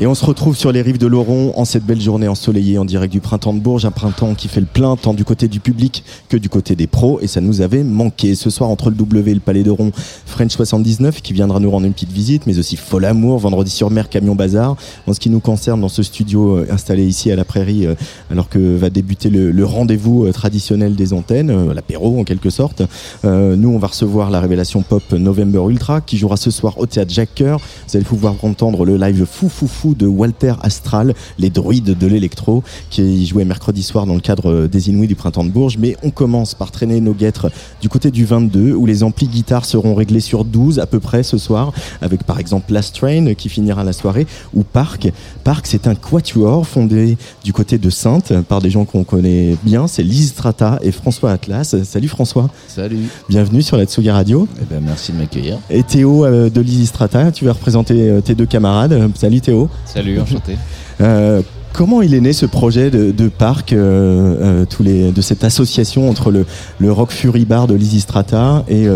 Et on se retrouve sur les rives de l'Oron en cette belle journée ensoleillée en direct du printemps de Bourges, un printemps qui fait le plein tant du côté du public que du côté des pros et ça nous avait manqué. Ce soir entre le W et le Palais d'Oron, French 79 qui viendra nous rendre une petite visite, mais aussi Fol Amour, Vendredi sur mer, Camion Bazar. En ce qui nous concerne dans ce studio euh, installé ici à la Prairie, euh, alors que va débuter le, rendez-vous euh, traditionnel des antennes, l'apéro en quelque sorte. Nous on va recevoir la révélation pop November Ultra qui jouera ce soir au théâtre Jacques Coeur. Vous allez pouvoir entendre le live fou fou fou de Walter Astral, les druides de l'électro, qui jouait mercredi soir dans le cadre des Inouïs du printemps de Bourges. Mais on commence par traîner nos guêtres du côté du 22, où les amplis guitares seront réglés sur 12 à peu près ce soir, avec par exemple Last Train qui finira la soirée, ou Parc. Parc, c'est un quatuor fondé du côté de Sainte par des gens qu'on connaît bien, c'est Lise Strata et François Atlas. Salut François, Salut. bienvenue sur la Tsugi Radio. Eh ben, merci de m'accueillir. Et Théo euh, de Lise Strata, tu vas représenter euh, tes deux camarades. Euh, Salut Théo. Salut, enchanté. Euh, comment il est né ce projet de, de parc, euh, euh, tous les, de cette association entre le, le rock Fury Bar de Lizzy Strata et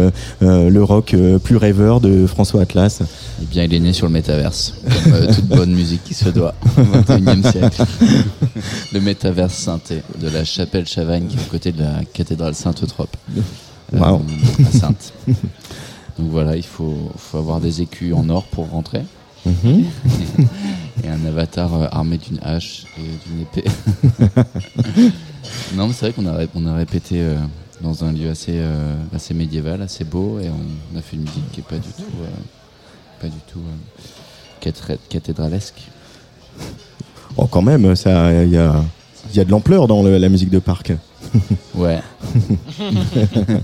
le rock plus rêveur de François Atlas? Eh bien, il est né sur le métaverse, comme toute bonne musique qui se doit au 21e siècle. le métaverse synthé de la chapelle Chavagne, qui est à côté de la cathédrale Sainte-Eutrope. Wow. À Sainte. Donc voilà, il faut, faut avoir des écus en or pour rentrer. Mhm. et un avatar euh, armé d'une hache et d'une épée. non, mais c'est vrai qu'on a, on a répété euh, dans un lieu assez, euh, assez médiéval, assez beau, et on a fait une musique qui est pas du tout, euh, pas du tout euh, cathédra- cathédralesque. Oh, quand même, ça, il y a, il y a de l'ampleur dans le- la musique de parc. Ouais.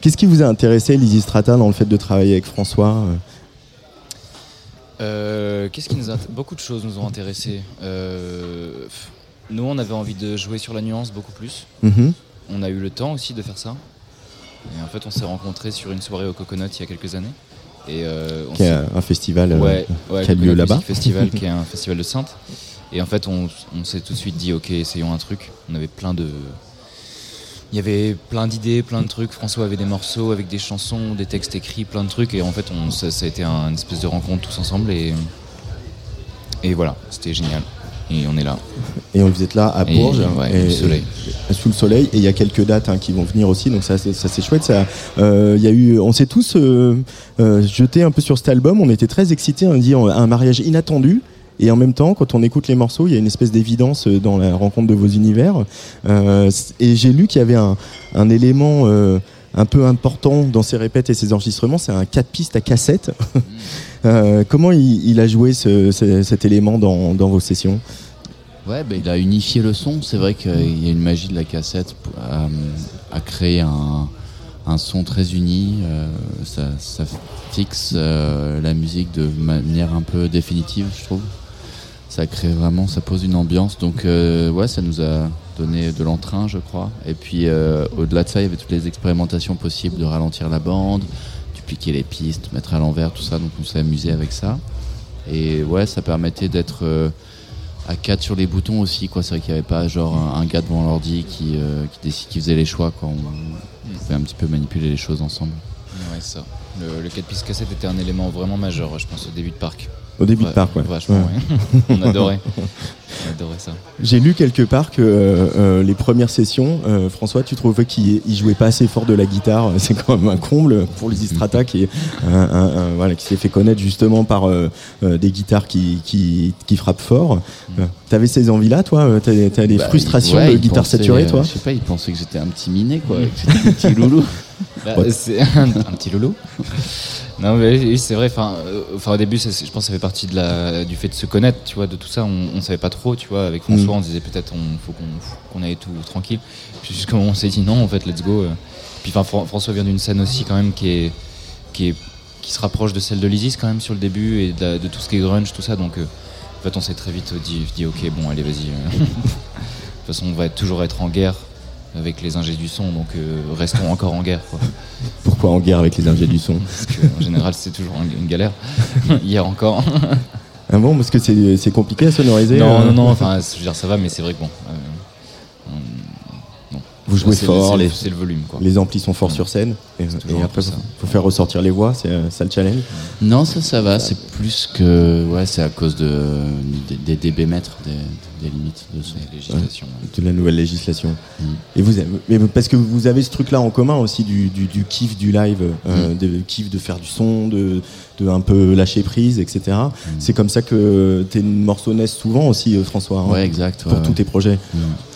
Qu'est-ce qui vous a intéressé, Lizzy Strata, dans le fait de travailler avec François euh Qu'est-ce qui nous a beaucoup de choses nous ont intéressés. Euh, nous, on avait envie de jouer sur la nuance beaucoup plus. Mhm. On a eu le temps aussi de faire ça. Et en fait, on s'est rencontrés sur une soirée au Coconut il y a quelques années. Et euh, on Qui est un festival ouais, ouais, qui a lieu là-bas. Festival, qui est un festival de Sainte. Et en fait, on, on s'est tout de suite dit, ok, essayons un truc. On avait plein de, il y avait plein d'idées, plein de trucs. François avait des morceaux avec des chansons, des textes écrits, plein de trucs. Et en fait, on, ça, ça a été un- une espèce de rencontre tous ensemble. Et, et voilà, c'était génial. Et on est là. Et vous êtes là à Et- Bourges, ouais, et- sous le soleil. et- sous le soleil. Et il y a quelques dates hein, qui vont venir aussi, donc ça, c'est- ça c'est chouette. Ça, euh, il y a eu, on s'est tous euh, euh, jetés un peu sur cet album. On était très excités, on dit un mariage inattendu. Et en même temps, quand on écoute les morceaux, il y a une espèce d'évidence euh, dans la rencontre de vos univers. Euh, et j'ai lu qu'il y avait un, élément euh, un peu important dans ces répètes et ces enregistrements, c'est un 4 pistes à cassette. Comment il, a joué ce- ce- cet élément dans, vos sessions? Ouais, bah, il a unifié le son. C'est vrai qu'il y a une magie de la cassette à, créer un, son très uni. ça, fixe la musique de manière un peu définitive, je trouve. Ça crée vraiment, ça pose une ambiance. Donc euh, ouais, ça nous a donné de l'entrain, je crois. Et puis euh, au-delà de ça, il y avait toutes les expérimentations possibles de ralentir la bande, dupliquer les pistes, mettre à l'envers, tout ça. Donc on s'est amusé avec ça. Et ouais, ça permettait d'être euh, à 4 sur les boutons aussi quoi c'est vrai qu'il n'y avait pas genre un, gars devant l'ordi qui, décide- qui faisait les choix on, pouvait un petit peu manipuler les choses ensemble Ouais, ça. Le, le 4 pistes cassette était un élément vraiment majeur, je pense, au début de parc. Au début de parc, ouais. Vachement, Ouais. On adorait. On adorait ça. J'ai lu quelque part que euh, euh, les premières sessions, euh, François, tu trouvais qu'il il jouait pas assez fort de la guitare. C'est quand même un comble pour les Strata qui, voilà, qui s'est fait connaître justement par des guitares qui, qui, qui frappent fort. T'avais ces envies-là, toi T'as des Bah, frustrations ouais, de guitare pensait, saturée, toi Je sais pas, il pensait que j'étais un petit minet, quoi, que j'étais un petit loulou. Bah, c'est un, un petit loulou. Non, mais oui, c'est vrai. Enfin, euh, au début, ça, je pense que ça fait partie de la, du fait de se connaître, tu vois, de tout ça. On, on savait pas trop, tu vois. Avec François, Mm. on disait peut-être on faut qu'on aille tout tranquille. Puis jusqu'au moment où on s'est dit non, en fait, let's go. euh. Puis enfin, Fran- François vient d'une scène aussi quand même qui est qui est qui se rapproche de celle de l'Isis quand même sur le début et de, la- de tout ce qui est grunge, tout ça. Donc, euh, en fait, on s'est très vite dit, dit ok, bon, allez, vas-y. de toute façon, on va toujours être en guerre avec les ingés du son, donc euh, restons encore en guerre. Quoi. Pourquoi en guerre avec les ingés du son? Parce qu'en général, c'est toujours un- une galère. Hier encore. Ah bon, parce que c'est c'est compliqué à sonoriser non, euh, non, non, enfin, je veux dire, ça va, mais c'est vrai que bon. euh, Vous jouez c'est- fort, c'est- les, C'est le volume, quoi. les amplis sont forts sur scène. Et, après, ça. faut, faire ressortir les voix, c'est ça le challenge? Non, ça, ça va. C'est plus que. Ouais, c'est à cause de, des, des dB mètres, des, des limites de son. Les législations. de la nouvelle législation. Mm. Et vous, mais parce que vous avez ce truc-là en commun aussi du, du, du kiff du live, euh, Mm. de kiff de faire du son, de, de un peu lâcher prise, etc. C'est comme ça que tes morceaux naissent souvent aussi, euh, François, hein, Ouais, exact. pour ouais, tous tes projets.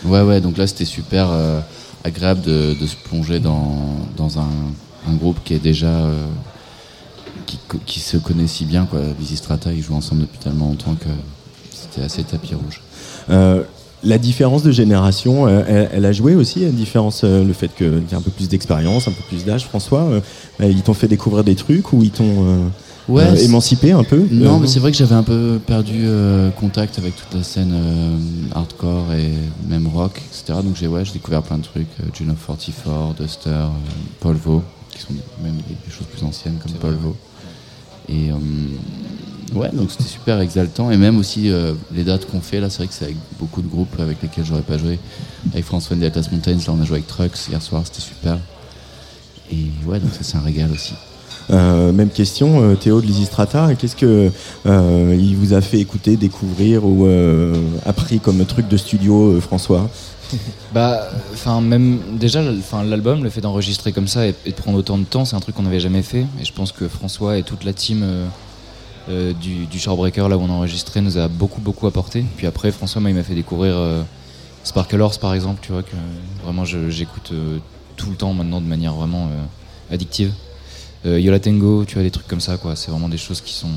Mm. Ouais, ouais, donc là c'était super euh, agréable de, de se plonger dans, dans un, un groupe qui est déjà. euh, qui, se connaît si bien, quoi. Lizzy Strata, ils jouent ensemble depuis tellement longtemps que c'était assez tapis rouge. Euh, la différence de génération, euh, elle, elle a joué aussi, une différence, euh, le fait que tu as un peu plus d'expérience, un peu plus d'âge, François. ils t'ont fait découvrir des trucs ou ils t'ont euh, Ouais, euh, émancipé un peu Non, Euh, mais c'est vrai que j'avais un peu perdu euh, contact avec toute la scène euh, hardcore et même rock, etc. Donc j'ai ouais, j'ai découvert plein de trucs, euh, Juno 44, Duster, euh, Paul Vaux, qui sont même des, des choses plus anciennes comme Paul. Vaux. Et euh, ouais, donc c'était super exaltant. Et même aussi euh, les dates qu'on fait là, c'est vrai que c'est avec beaucoup de groupes avec lesquels j'aurais pas joué. Avec François de Atlas Mountains, là on a joué avec Trucks hier soir, c'était super. Et ouais, donc ça c'est un régal aussi. Euh, même question, euh, Théo de Lysistrata, qu'est-ce que euh, il vous a fait écouter, découvrir ou euh, appris comme truc de studio, euh, François? Bah, enfin, même déjà, enfin, l'album, le fait d'enregistrer comme ça et, et de prendre autant de temps, c'est un truc qu'on n'avait jamais fait. Et je pense que François et toute la team euh, euh, du, du Shorebreaker, là où on a enregistré, nous a beaucoup, beaucoup apporté. Puis après, François, m'a fait découvrir euh, Sparkle Horse, par exemple, tu vois, que euh, vraiment, j'écoute tout le temps maintenant de manière vraiment addictive. Yola Tango, tu vois, des trucs comme ça, quoi. C'est vraiment des choses qui sont.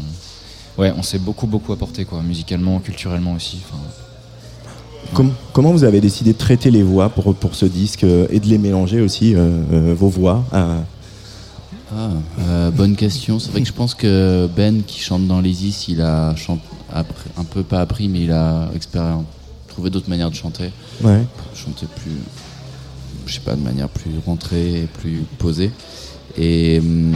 Ouais, on s'est beaucoup, beaucoup apporté, quoi, musicalement, culturellement aussi. Comment vous avez décidé de traiter les voix pour, ce disque et de les mélanger aussi, vos voix Ah, euh, bonne question. C'est vrai que je pense que Ben, qui chante dans l'Isis, il a chante, appris- un peu pas appris, mais il a trouvé d'autres manières de chanter. Ouais. Chanter plus, je sais pas, de manière plus rentrée et plus posée. Et hum,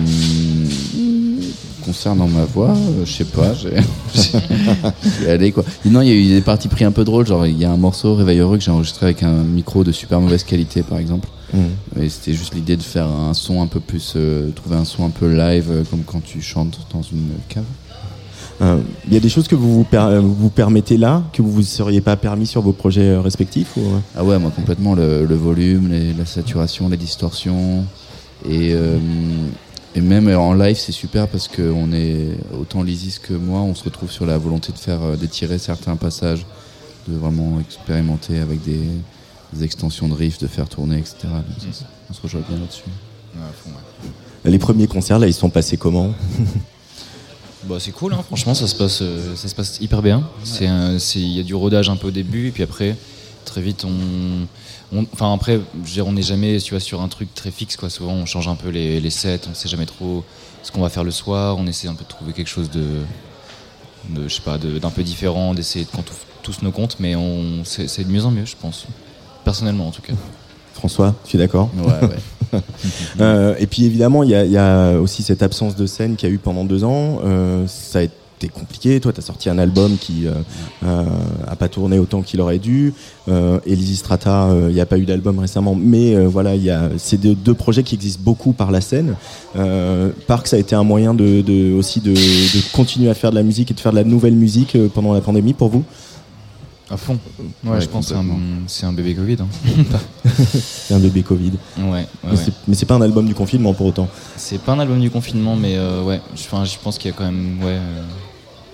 concernant ma voix, euh, je sais pas, j'ai j'ai allé quoi. Et non, il y a eu des parties pris un peu drôles. Genre, il y a un morceau Réveil heureux que j'ai enregistré avec un micro de super mauvaise qualité, par exemple. Mm. Et c'était juste l'idée de faire un son un peu plus, euh, trouver un son un peu live, euh, comme quand tu chantes dans une cave. Euh, Il y a des choses que vous vous, per- vous permettez là, que vous vous seriez pas permis sur vos projets respectifs ou, Ah ouais, moi complètement le, le volume, les- la saturation, les distorsions. Et, euh, et même en live, c'est super parce que on est autant Lysis que moi, on se retrouve sur la volonté de faire d'étirer certains passages, de vraiment expérimenter avec des, des extensions de riffs, de faire tourner, etc. Donc ça, ça- on se rejoint bien là-dessus. ouais, ouais. Les premiers concerts, là, ils sont passés comment? Bah, c'est cool, hein. franchement, ça se passe, euh, ça se passe hyper bien. Il y a du rodage un peu au début, et puis après, très vite, on. Enfin, après, je veux dire, on n'est jamais tu vois, sur un truc très fixe, quoi. Souvent, on change un peu les, les sets, on sait jamais trop ce qu'on va faire le soir, on essaie un peu de trouver quelque chose de. de je sais pas, de- d'un peu différent, d'essayer de trouve tous nos comptes, mais on, c'est, c'est de mieux en mieux, je pense. Personnellement, en tout cas. François, tu es d'accord Ouais, ouais. Euh, et puis évidemment, il y, a- il y a aussi cette absence de scène qu'il y a eu pendant deux ans. Euh, ça a été compliqué. Toi, tu as sorti un album qui euh, euh, a pas tourné autant qu'il aurait dû. Euh, Elise Strata, euh, il n'y a pas eu d'album récemment, mais euh, voilà, il y a c'est deux, deux projets qui existent beaucoup par la scène. Park, ça a été un moyen de, de- aussi de, de continuer à faire de la musique et de faire de la nouvelle musique pendant la pandémie pour vous? À fond. Ouais, Ouais, je pense que c'est un, bébé Covid. hein. C'est un bébé Covid. ouais, ouais, Mais c'est- pas un album du confinement pour autant. C'est pas un album du confinement, mais euh, ouais, je, enfin, je pense qu'il y a quand même, ouais, euh,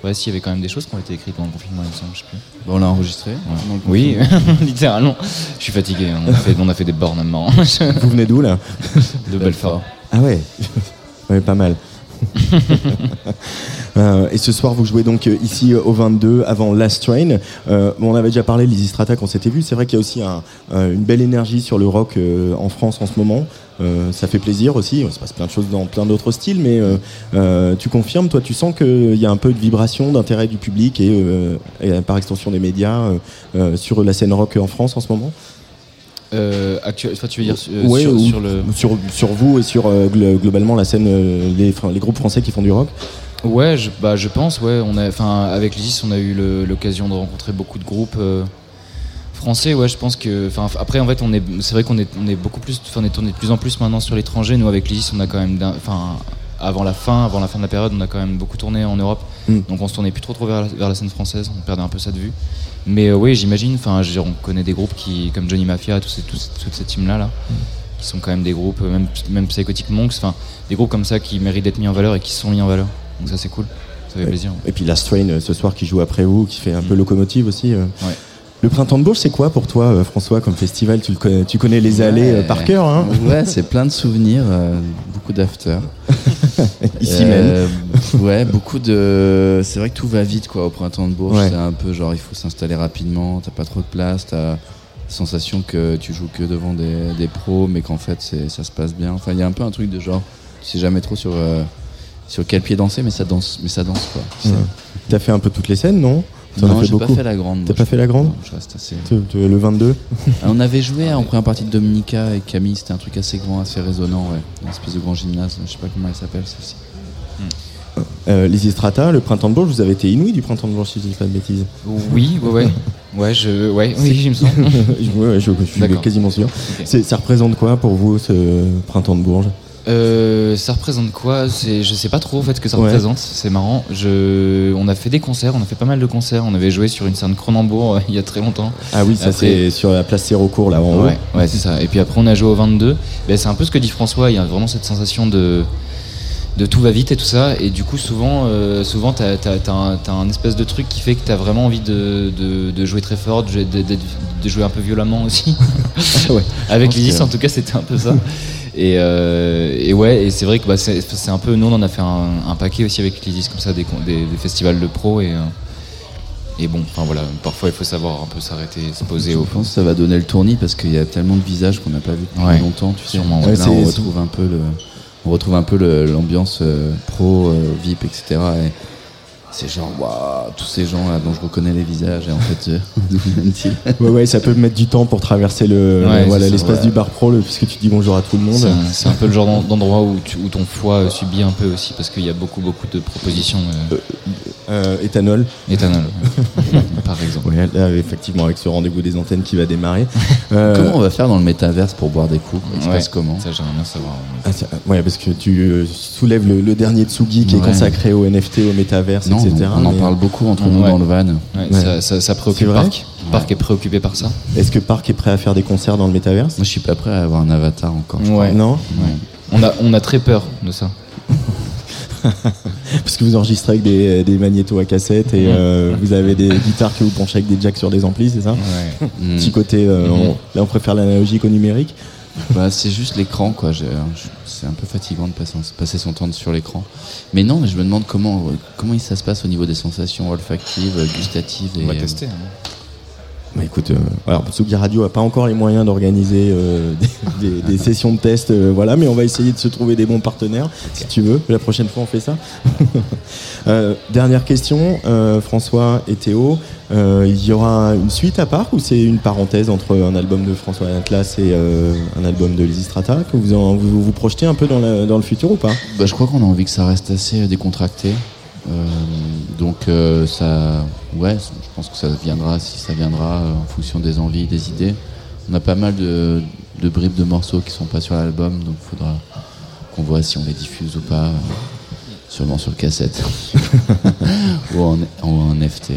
Ouais, s'il y avait quand même des choses qui ont été écrites pendant le confinement, il me semble, je sais plus. On l'a enregistré. Ouais. Oui, littéralement. Je suis fatigué. hein. On a fait, on a fait des bornes maintenant. Vous venez d'où là? De Belfort. Ah ouais, ouais pas mal. Euh, et ce soir, vous jouez donc euh, ici euh, au 22 avant Last Train. On avait déjà parlé, Lizzy Strata, qu'on s'était vu. C'est vrai qu'il y a aussi un- une belle énergie sur le rock en France en ce moment. Ça fait plaisir aussi. Il se passe plein de choses dans plein d'autres styles, mais tu confirmes, toi, tu sens qu'il y a un peu de vibration, d'intérêt du public et, par extension des médias sur la scène rock en France en ce moment? Euh, actuel, enfin, tu veux dire euh, Ouais, sur, sur le. sur, sur vous et sur euh, glo- globalement la scène, les, groupes français qui font du rock Ouais, je, bah, je pense, ouais. On a, enfin, avec l'ISIS, on a eu l'occasion de rencontrer beaucoup de groupes français. Ouais, je pense que. Enfin, après, en fait, on est, c'est vrai qu'on est, on est beaucoup plus, on est tourné de plus en plus maintenant sur l'étranger. Nous, avec l'ISIS, on a quand même, enfin, avant la fin, avant la fin de la période, on a quand même beaucoup tourné en Europe. Mm. Donc, on se tournait plus trop, trop vers la, vers la scène française. On perdait un peu ça de vue. Mais euh, oui, j'imagine. Enfin, on connaît des groupes qui, comme Johnny Mafia, tous ces, tous, toute cette team-là, là, qui sont quand même des groupes, euh, même, même Psychotic Monks, enfin, des groupes comme ça qui méritent d'être mis en valeur et qui sont mis en valeur. Donc ça, c'est cool. Ça fait plaisir. Et puis Last Train euh, ce soir qui joue après vous, qui fait un peu locomotive aussi. Ouais. Le printemps de Bourges, c'est quoi pour toi, euh, François, comme festival? Tu, connais, tu connais les allées euh, par cœur, hein? Ouais, c'est plein de souvenirs, euh, beaucoup d'after. ici même. Ouais, beaucoup de. C'est vrai que tout va vite quoi au printemps de Bourges. Ouais. C'est un peu genre il faut s'installer rapidement, t'as pas trop de place, t'as la sensation que tu joues que devant des, des pros, mais qu'en fait c'est- ça se passe bien. Enfin, il y a un peu un truc de genre, tu sais jamais trop sur, euh, sur quel pied danser, mais ça danse, mais ça danse quoi. tu. Ouais. T'as fait un peu toutes les scènes, non? T'en as Non, fait j'ai pas fait la grande. T'as moi, pas je- fait la grande non, Je reste assez. Tu- tu- Le 22 Ah, On avait joué en première partie de Dominica et Camille, c'était un truc assez grand, assez résonnant, ouais. Une espèce de grand gymnase, je sais pas comment elle s'appelle celle-ci. euh, Les Strata, le printemps de Bourges, vous avez été inouïs du printemps de Bourges, si je dis pas de bêtises. Oui, ouais, ouais. Ouais, je, ouais, oui, il me semble. Ouais, ouais, je, je suis D'accord. quasiment sûr. Ok. C'est- Ça représente quoi pour vous, ce printemps de Bourges? Euh, ça représente quoi C'est, je sais pas trop en fait ce que ça Ouais. représente. C'est marrant. Je, on a fait des concerts, on a fait pas mal de concerts. On avait joué sur une scène Cronenbourg euh, il y a très longtemps. Ah oui, ça c'est sur la place Sérocourt, là, en haut. Ouais, ouais, c'est ça. Et puis après, on a joué au 22. Ben, c'est un peu ce que dit François. Il y a vraiment cette sensation de, de tout va vite et tout ça. Et du coup, souvent, euh, souvent t'as, as, un, espèce de truc qui fait que t'as vraiment envie de, de, de jouer très fort, de jouer, de, un peu violemment aussi. Ouais. Avec l'Isis, en tout cas, c'était un peu ça. Et, euh, et ouais, et c'est vrai que bah, c'est, un peu. Nous, on en a fait un, un paquet aussi avec l'Isis, comme ça, des, con- des, des festivals de pro. Et, euh, et bon, enfin voilà, parfois il faut savoir un peu s'arrêter, se poser Je au pense que ça va donner le tournis parce qu'il y a tellement de visages qu'on n'a pas vu depuis Ouais, longtemps. Tu sais. sûrement, Là, ouais. Ouais, on retrouve un peu le, on retrouve un peu l'ambiance euh, pro, euh, VIP, etc. Et c'est genre, waouh, tous ces gens là dont je reconnais les visages et en fait, euh, d'où viennent-ils Ouais, ouais, ça peut mettre du temps pour traverser le, Ouais, voilà, l'espace ouais. du bar pro, le- puisque tu dis bonjour à tout le monde. C'est un, peu le genre d'en- d'endroit où, tu- où ton foie euh, subit un peu aussi parce qu'il y a beaucoup beaucoup de propositions euh, Euh, éthanol. éthanol, par exemple. Ouais, là, effectivement, avec ce rendez-vous des antennes qui va démarrer. Euh, Comment on va faire dans le métaverse pour boire des coups? Ça se Ouais, passe comment? Ça j'aimerais bien savoir. ah, ouais, parce que tu euh, soulèves le, le dernier Tsugi qui est consacré au NFT, au métaverse, Non, etc. on, on en parle beaucoup entre nous Ouais. dans le van. Ouais. Ça, ça- ça préoccupe Parc. Parc est préoccupé par ça. Est-ce que Park est prêt à faire des concerts dans le métaverse? Moi, je suis pas prêt à avoir un avatar encore. Non? On a on a très peur de ça. Parce que vous enregistrez avec des, des magnétos à cassette et euh, vous avez des guitares que vous penchez avec des jacks sur des amplis, c'est ça? Ouais. Petit côté, euh, Mhm. on- là on préfère l'analogique au numérique. Bah, c'est juste l'écran, quoi. C'est un peu fatigant de passer, son temps sur l'écran. Mais non, mais je me demande comment, comment ça se passe au niveau des sensations olfactives, gustatives. On va et, euh, tester. hein. Bah, écoute, euh, alors Tsugi Radio a pas encore les moyens d'organiser euh, des, des- des sessions de test, euh, voilà, mais on va essayer de se trouver des bons partenaires, si tu veux. La prochaine fois, on fait ça. Dernière question, François et Théo, il y aura une suite à part ou c'est une parenthèse entre un album de François Atlas et un album de Lizzy Strata que vous, en- vous vous projetez un peu dans, la- dans le futur ou pas? Bah, je crois qu'on a envie que ça reste assez décontracté. Euh, donc euh, ça, ouais, je pense que ça viendra si ça viendra euh, en fonction des envies, des idées. On a pas mal de, de bribes de morceaux qui sont pas sur l'album, donc il faudra qu'on voit si on les diffuse ou pas. euh, sûrement sur cassette ou, en, ou en NFT.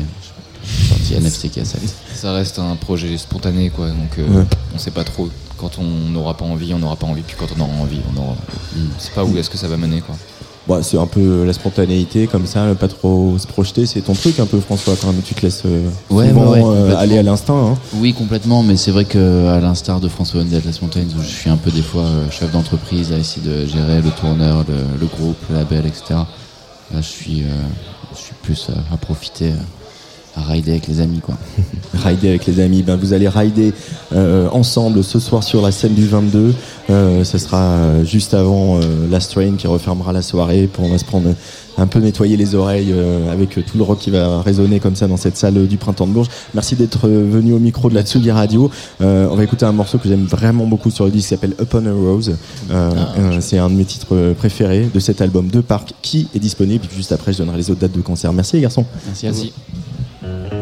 Sorti NFT cassette. Ça reste un projet spontané quoi. Donc euh, Ouais. on sait pas trop. Quand on n'aura pas envie, on n'aura pas envie. Puis quand on aura envie, on aura. Mm. On sait pas où est-ce que ça va mener quoi. Bon, c'est un peu la spontanéité comme ça, pas trop se projeter, c'est ton truc un peu François quand même, tu te laisses euh, Ouais, souvent, ouais, ouais, euh, aller à l'instinct. hein. Oui, complètement, mais c'est vrai que à l'instar de François Atlas Mountains, où je suis un peu des fois euh, chef d'entreprise à essayer de gérer le tourneur, le, le groupe, le label, etc. Là, je suis, euh, je suis plus à profiter, à rider avec les amis, quoi. Rider avec les amis, ben, vous allez rider euh, ensemble ce soir sur la scène du 22. Euh, ce sera euh, juste avant euh, Last Train qui refermera la soirée. Pour, on va se prendre un peu nettoyer les oreilles euh, avec tout le rock qui va résonner comme ça dans cette salle du printemps de Bourges. Merci d'être euh, venu au micro de la Tsugi Radio. Euh, on va écouter un morceau que j'aime vraiment beaucoup sur le disque qui s'appelle Upon a Rose. Euh, euh, C'est un de mes titres euh, préférés de cet album de Parc qui est disponible. Puis juste après, je donnerai les autres dates de concert. Merci les garçons. Merci à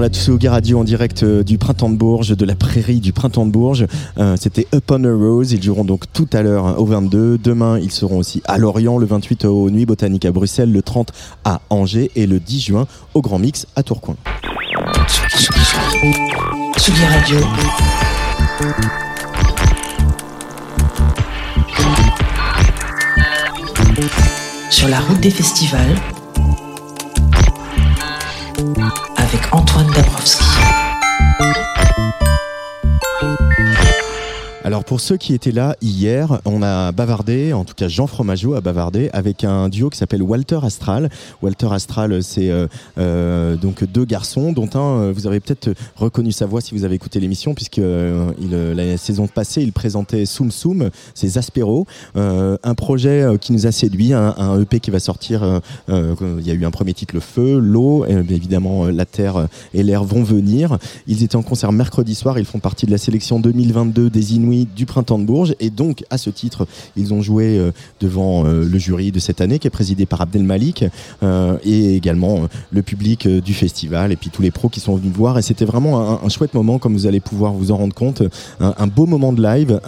la Tsugi Radio en direct euh, du printemps de Bourges, de la prairie du printemps de Bourges. Euh, C'était Upon a Rose. Ils joueront donc tout à l'heure hein, au 22. Demain, ils seront aussi à Lorient, le 28 aux Nuits Botaniques à Bruxelles, le 30 à Angers et le 10 juin au Grand Mix à Tourcoing. Sur la route des festivals, Pour ceux qui étaient là hier, on a bavardé, en tout cas Jean Fromageau a bavardé avec un duo qui s'appelle Walter Astral. Walter Astral, c'est euh, euh, donc deux garçons, dont un, euh, vous avez peut-être reconnu sa voix si vous avez écouté l'émission, puisque la saison passée, il présentait Soum Soum, c'est Zaspero, euh, un projet qui nous a séduit, un, un EP qui va sortir. il y a eu un premier titre, le feu, l'eau, évidemment la terre et l'air vont venir. Ils étaient en concert mercredi soir, ils font partie de la sélection 2022 des Inuits du printemps de Bourges. Et donc à ce titre, ils ont joué euh, devant euh, le jury de cette année qui est présidé par Abdel Malik euh, et également le public du festival et puis tous les pros qui sont venus voir. Et c'était vraiment un, chouette moment comme vous allez pouvoir vous en rendre compte, un, beau moment de live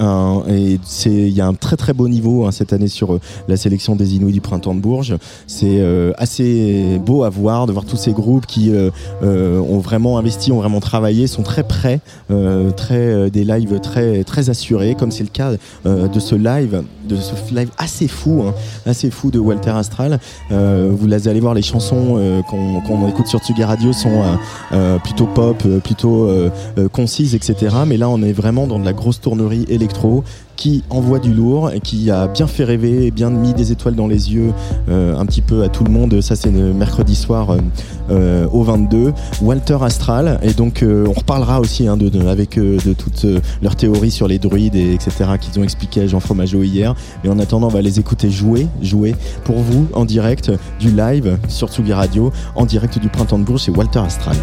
et il y a un très très beau niveau hein, cette année sur la sélection des Inuits du printemps de Bourges. C'est assez beau à voir de voir tous ces groupes qui ont vraiment investi, ont vraiment travaillé, sont très prêts, très des lives très très assurés, comme c'est le cas euh, de ce live, de ce live assez fou, hein, assez fou de Walter Astral. Euh, vous allez voir les chansons euh, qu'on écoute sur Tsugi Radio sont plutôt pop, plutôt concises, etc. Mais là, on est vraiment dans de la grosse tournerie électro qui envoie du lourd et qui a bien fait rêver bien mis des étoiles dans les yeux euh, un petit peu à tout le monde. Ça, c'est mercredi soir euh, euh, au 22. Walter Astral. Et donc, on reparlera aussi hein, de, de- avec de toutes leurs théories sur les druides, et etc., qu'ils ont expliqué à Jean Fromageau hier. Mais en attendant, on va les écouter jouer, jouer pour vous en direct du live sur Tsugi Radio, en direct du Printemps de Bourges. C'est Walter Astral.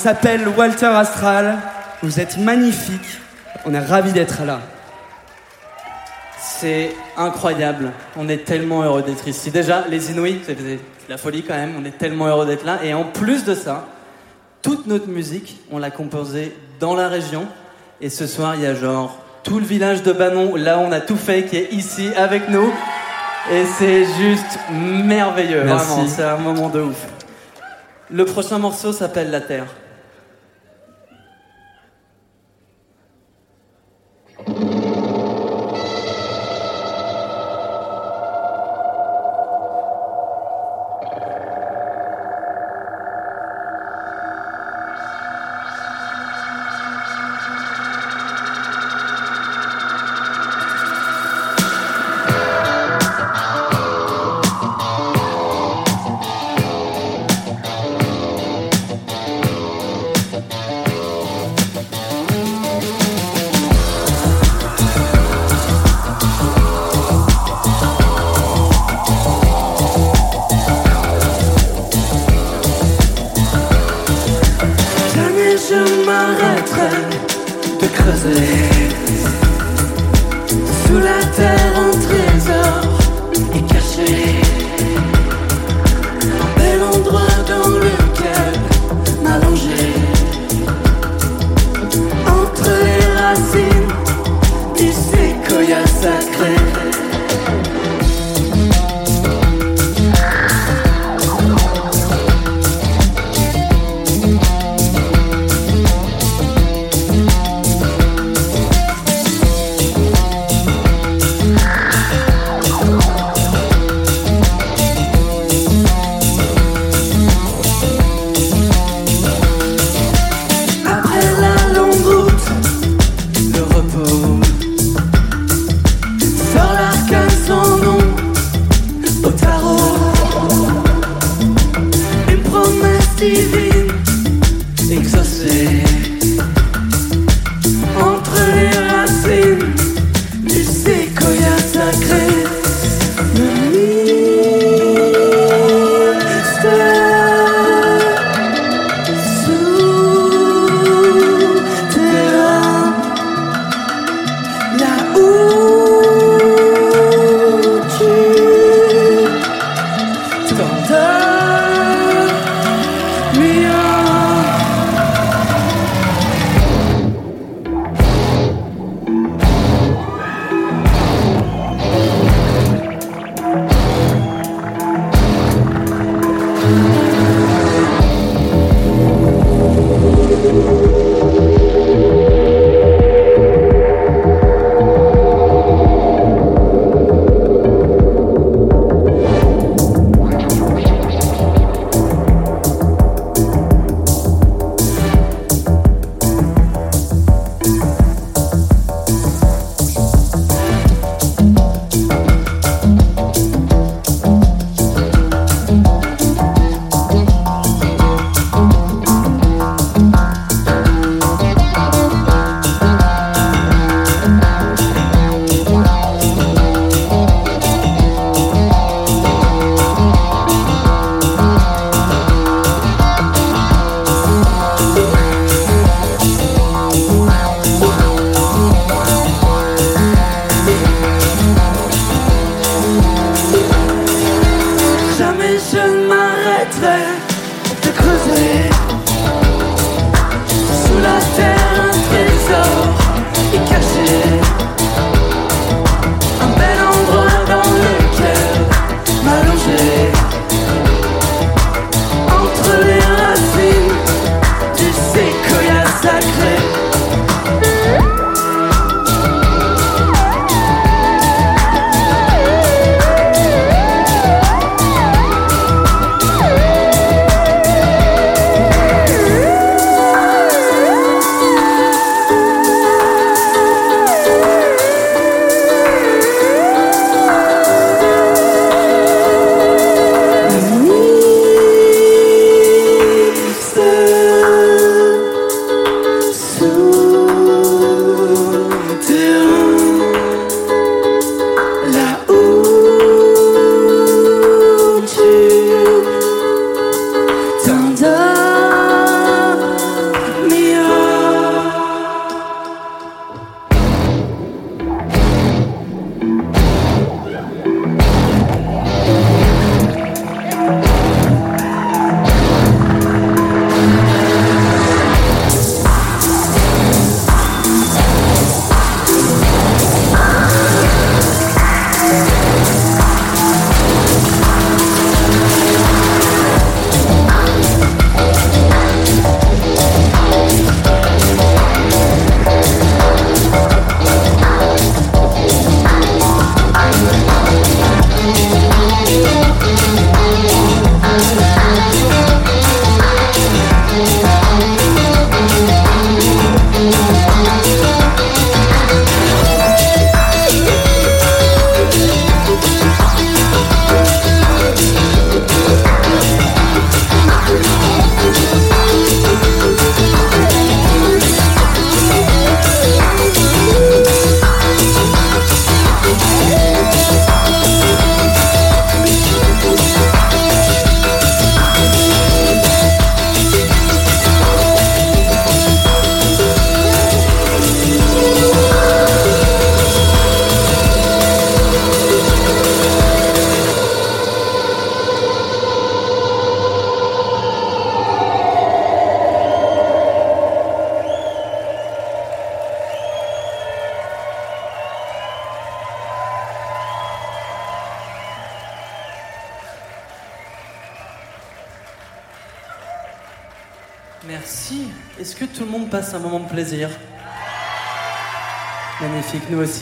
S'appelle Walter Astral. Vous êtes magnifique. On est ravis d'être là. C'est incroyable. On est tellement heureux d'être ici. Déjà, les Inuits, c'est c'est la folie quand même. On est tellement heureux d'être là. Et en plus de ça, toute notre musique, on l'a composée dans la région. Et ce soir, il y a genre tout le village de Banon, là où on a tout fait, qui est ici avec nous. Et c'est juste merveilleux. Merci. Vraiment, c'est un moment de ouf. Le prochain morceau s'appelle La Terre.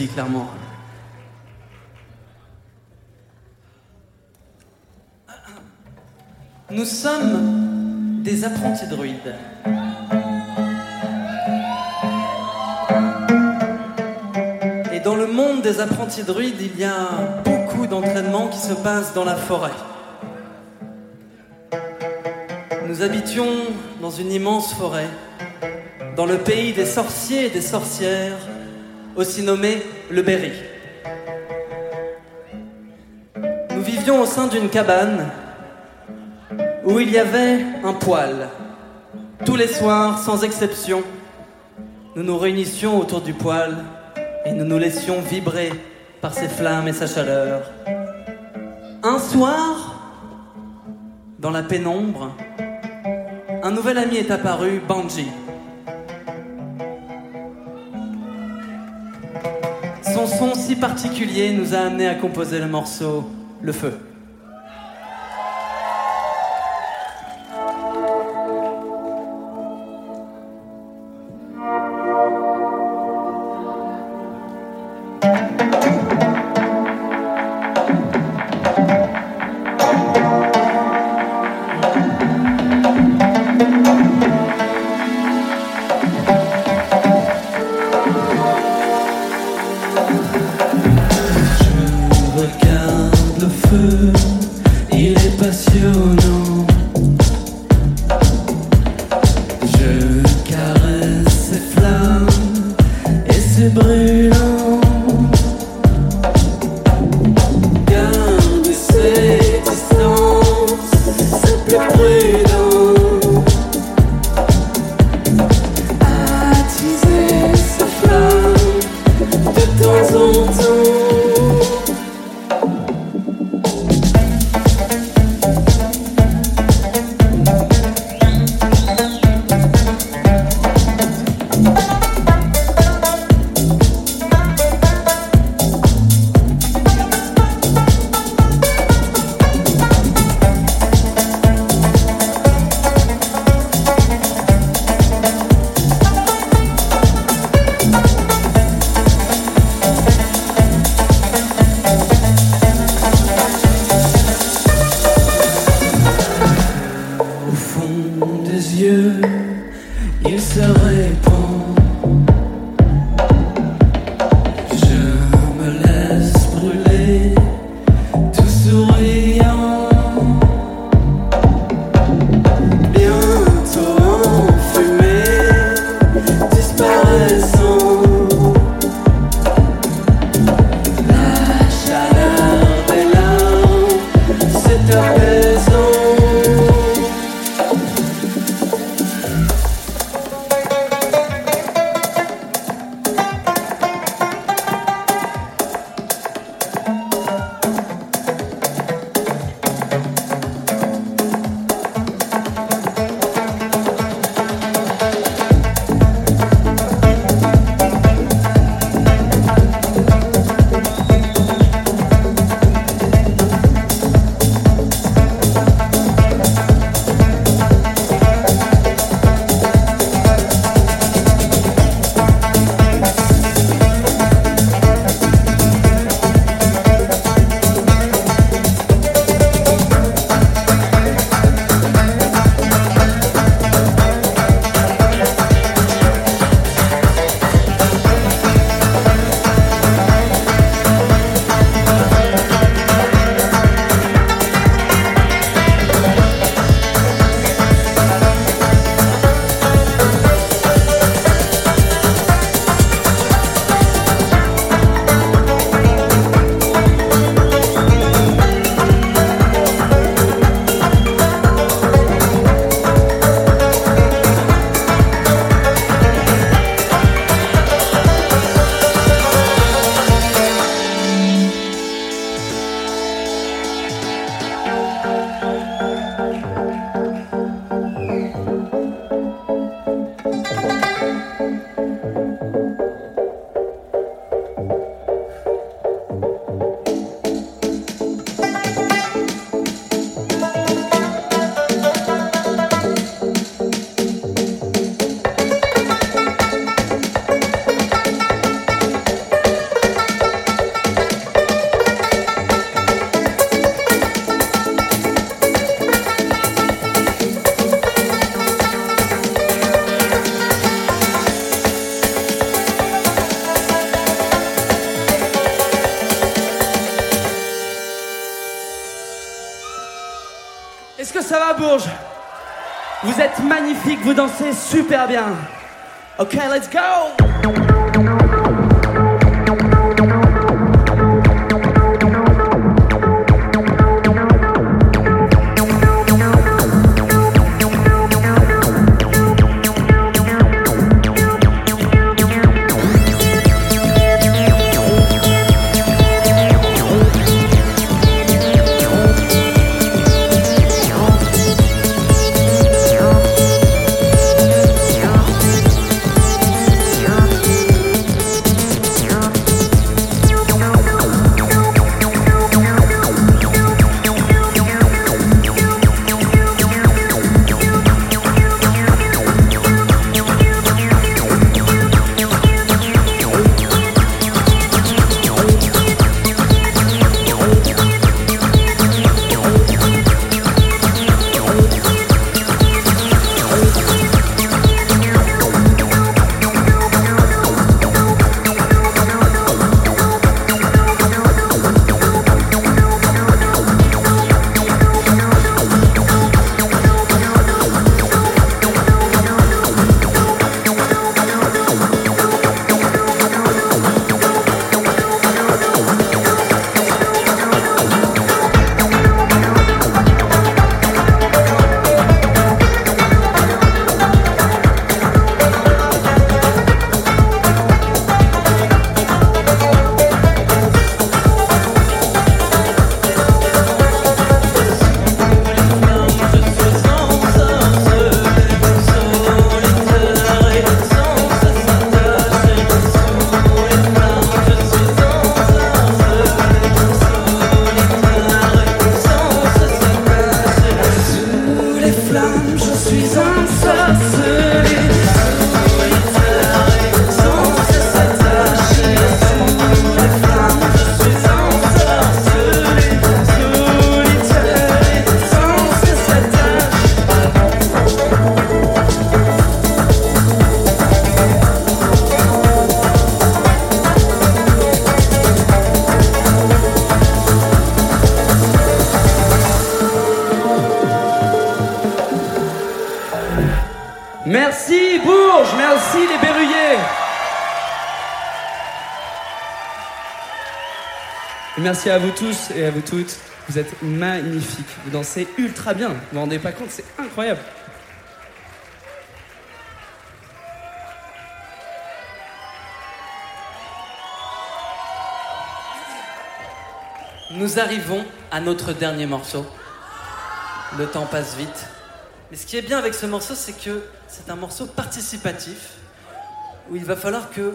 Clairement. Nous sommes des apprentis druides. Et dans le monde des apprentis druides, il y a beaucoup d'entraînements qui se passent dans la forêt. Nous habitions dans une immense forêt, dans le pays des sorciers et des sorcières, aussi nommé le Berry. Nous vivions au sein d'une cabane où il y avait un poêle. Tous les soirs, sans exception, nous nous réunissions autour du poêle et nous nous laissions vibrer par ses flammes et sa chaleur. Un soir, dans la pénombre, un nouvel ami est apparu, Banji. Particulier nous a amené à composer le morceau Le Feu. Êtes magnifiques, vous dansez super bien. Ok, let's go. Merci à vous tous et à vous toutes. Vous êtes magnifiques. Vous dansez ultra bien. Vous vous rendez pas compte, c'est incroyable. Nous arrivons à notre dernier morceau. Le temps passe vite. Mais ce qui est bien avec ce morceau, c'est que c'est un morceau participatif où il va falloir que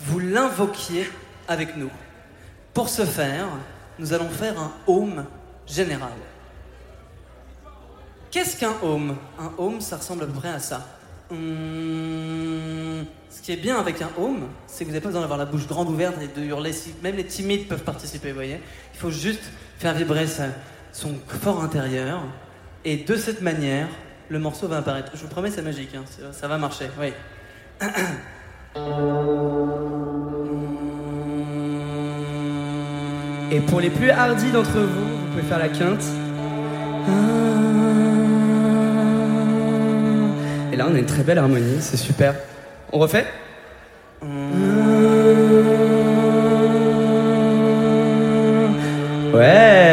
vous l'invoquiez avec nous. Pour ce faire, nous allons faire un home général. Qu'est-ce qu'un home? Un home, ça ressemble à peu près à ça. Hum, ce qui est bien avec un home, c'est que vous n'avez pas besoin d'avoir la bouche grande ouverte et de hurler. Même les timides peuvent participer, vous voyez. Il faut juste faire vibrer son fort intérieur. Et de cette manière, le morceau va apparaître. Je vous promets, c'est magique. hein. Ça va marcher, oui. Et pour les plus hardis d'entre vous, vous pouvez faire la quinte. Et là, on a une très belle harmonie, c'est super. On refait? Ouais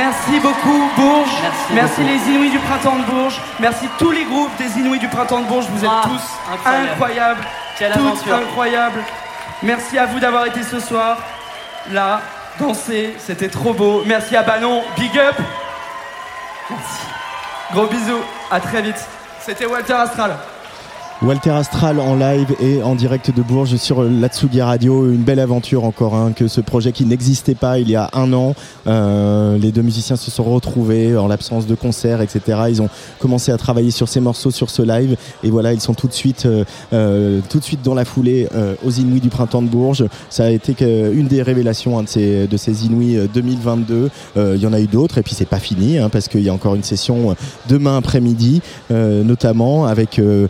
Merci beaucoup Bourges. Merci beaucoup. les Inouïs du printemps de Bourges. Merci tous les groupes des Inouïs du printemps de Bourges. Vous êtes Ah, tous incroyable. incroyables. Quelle toutes aventure. incroyables. Merci à vous d'avoir été ce soir là, danser. C'était trop beau. Merci à Banon. Big up. Merci. Gros bisous. À très vite. C'était Walter Astral. Walter Astral en live et en direct de Bourges sur l'Atsugi Radio. Une belle aventure encore, hein, que ce projet qui n'existait pas il y a un an. Euh, les deux musiciens se sont retrouvés en l'absence de concerts, etc. Ils ont commencé à travailler sur ces morceaux, sur ce live. Et voilà, ils sont tout de suite, euh, euh, tout de suite dans la foulée euh, aux Inouïs du printemps de Bourges. Ça a été une des révélations hein, de, ces, de ces euh, 2022. Euh, Il y en a eu d'autres et puis c'est pas fini hein, parce qu'il y a encore une session euh, demain après-midi, euh, notamment avec euh,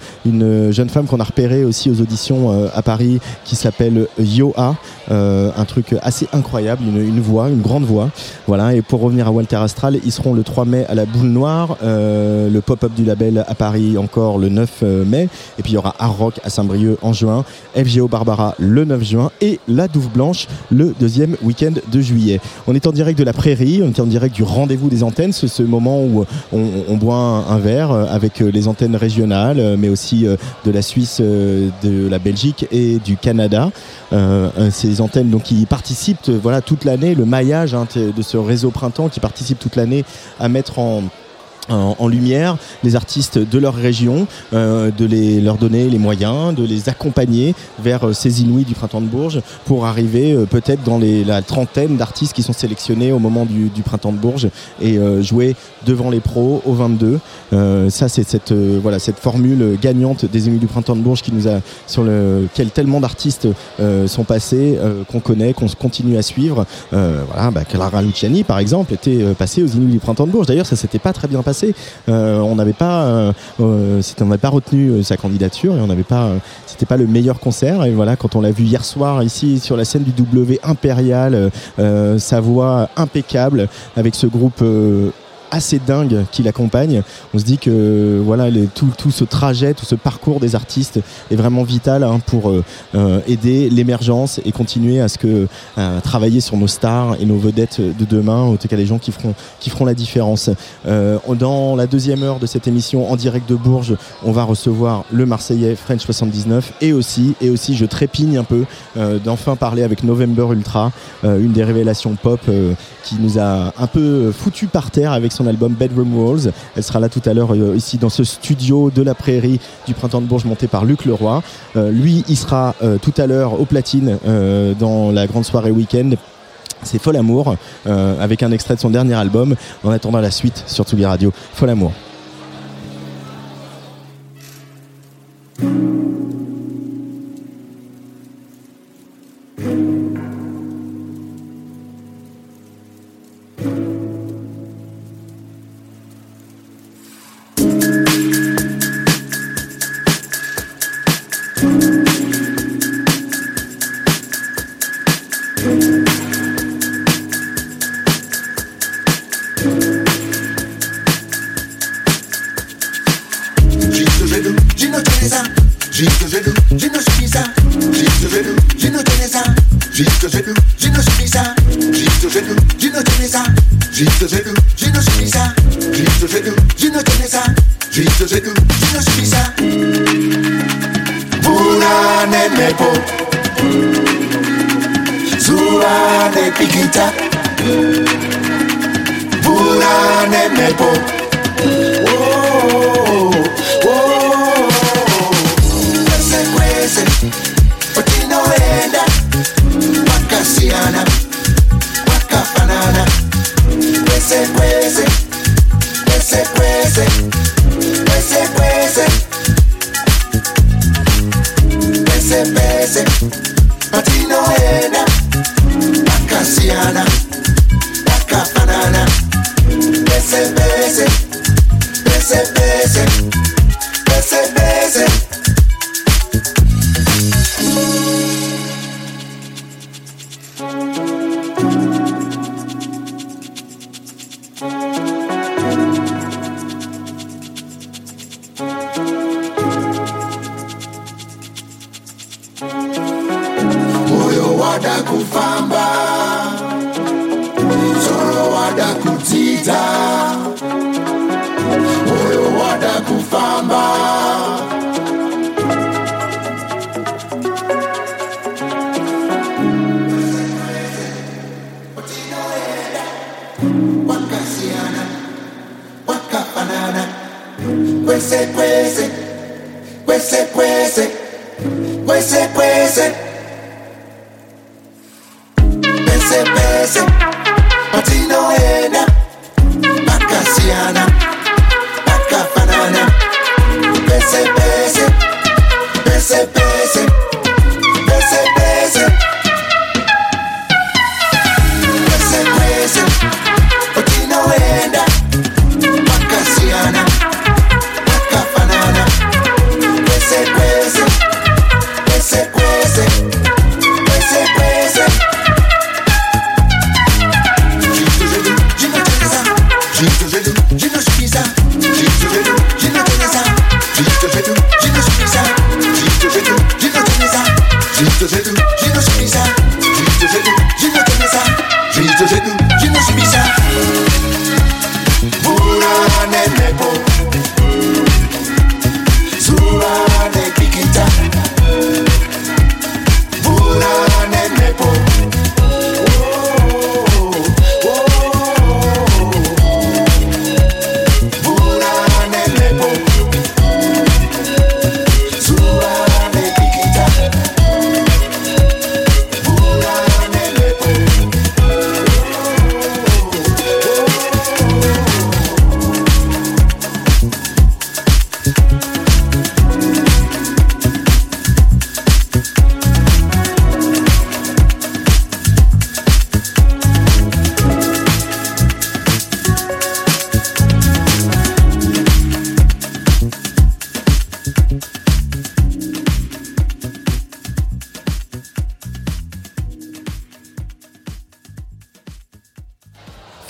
une jeune femme qu'on a repérée aussi aux auditions euh, à Paris qui s'appelle Yoa, euh, un truc assez incroyable, une, voix, une grande voix. Voilà. Et pour revenir à Walter Astral, ils seront le 3 mai à la Boule Noire, euh, le pop-up du label à Paris encore le 9 euh, mai, et puis il y aura Art Rock à Saint-Brieuc en juin, FGO Barbara le 9 juin et la Douve Blanche le deuxième week-end de juillet. On est en direct de la Prairie, on est en direct du rendez-vous des antennes, c'est ce moment où on, boit un, verre avec les antennes régionales, mais aussi de la Suisse, euh, de la Belgique et du Canada. Euh, ces antennes donc qui participent voilà toute l'année, le maillage hein, de ce réseau printemps qui participe toute l'année à mettre en en, lumière les artistes de leur région, euh, de les, leur donner les moyens, de les accompagner vers euh, ces Inouïs du printemps de Bourges pour arriver euh, peut-être dans les, la trentaine d'artistes qui sont sélectionnés au moment du, du printemps de Bourges et euh, jouer devant les pros au 22. Euh, ça c'est cette, euh, voilà, cette formule gagnante des Inouïs du printemps de Bourges qui nous a, sur lequel tellement d'artistes sont passés, qu'on connaît, qu'on continue à suivre. Voilà, bah, Clara Luciani par exemple était passée aux Inouïs du printemps de Bourges. D'ailleurs ça s'était pas très bien passé. Euh, on n'avait pas, euh, euh, on n'avait pas retenu sa candidature et on n'avait pas, c'était pas le meilleur concert. Et voilà, quand on l'a vu hier soir ici sur la scène du W Impérial, sa voix impeccable avec ce groupe. Assez dingue qui l'accompagne. On se dit que voilà les- tout, tout ce trajet, tout ce parcours des artistes est vraiment vital hein, pour euh, euh, aider l'émergence et continuer à ce que travailler sur nos stars et nos vedettes de demain, en tout cas les gens qui feront qui feront la différence. Euh, dans la deuxième heure de cette émission en direct de Bourges, on va recevoir le Marseillais French 79 et aussi et aussi je trépigne un peu d'enfin parler avec November Ultra, une des révélations pop qui nous a un peu foutu par terre avec son album Bedroom Walls. Elle sera là tout à l'heure euh, ici dans ce studio de la Prairie du printemps de Bourges monté par Luc Leroy. Euh, lui, il sera euh, tout à l'heure au platine dans la grande soirée week-end. C'est Fol Amour avec un extrait de son dernier album. En attendant la suite sur Tsugi Radio, Fol Amour. Dites que j'ai vu, ne subis ça. Dites que j'ai vu, ne tenais ça. Dites que j'ai vu, ne subis ça. Dites que j'ai vu, ne tenais ça. Dites que j'ai vu, ne subis ça. Bula nemepo. Zula ne pikita. Bula nemepo. Oh, oh, oh. listen.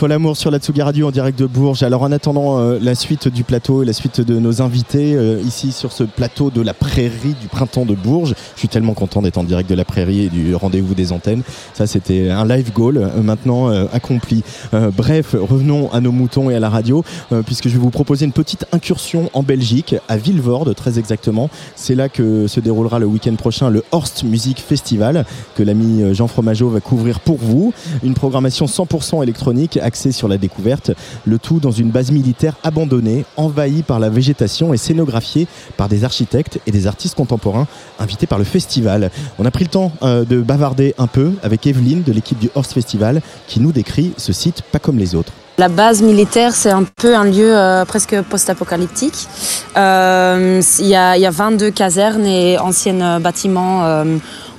Fol Amour sur la Tsugi Radio en direct de Bourges. Alors en attendant euh, la suite du plateau et la suite de nos invités euh, ici sur ce plateau de la prairie du printemps de Bourges, je suis tellement content d'être en direct de la prairie et du rendez-vous des antennes. Ça c'était un live goal euh, maintenant accompli. Bref, revenons à nos moutons et à la radio puisque je vais vous proposer une petite incursion en Belgique, à Villevorde très exactement. C'est là que se déroulera le week-end prochain le Horst Music Festival que l'ami Jean Fromageau va couvrir pour vous. Une programmation 100% électronique sur la découverte, le tout dans une base militaire abandonnée, envahie par la végétation et scénographiée par des architectes et des artistes contemporains invités par le festival. On a pris le temps euh, de bavarder un peu avec Evelyne de l'équipe du Horst Festival qui nous décrit ce site pas comme les autres. La base militaire, c'est un peu un lieu euh, presque post-apocalyptique. Euh, Il y, a, il y a 22 casernes et anciens bâtiments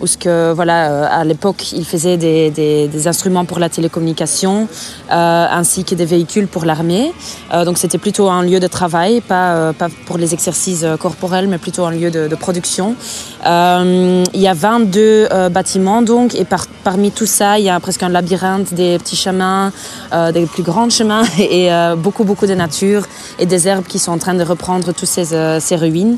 où ce que, voilà, euh, à l'époque, ils faisaient des, des- instruments pour la télécommunication euh, ainsi que des véhicules pour l'armée. Euh, donc c'était plutôt un lieu de travail, pas, pas pour les exercices corporels, mais plutôt un lieu de, production. Il y a 22 euh, bâtiments donc, et par- parmi tout ça, il y a presque un labyrinthe des petits chemins, des plus grands chemins et beaucoup beaucoup de nature et des herbes qui sont en train de reprendre toutes ces, ces ruines.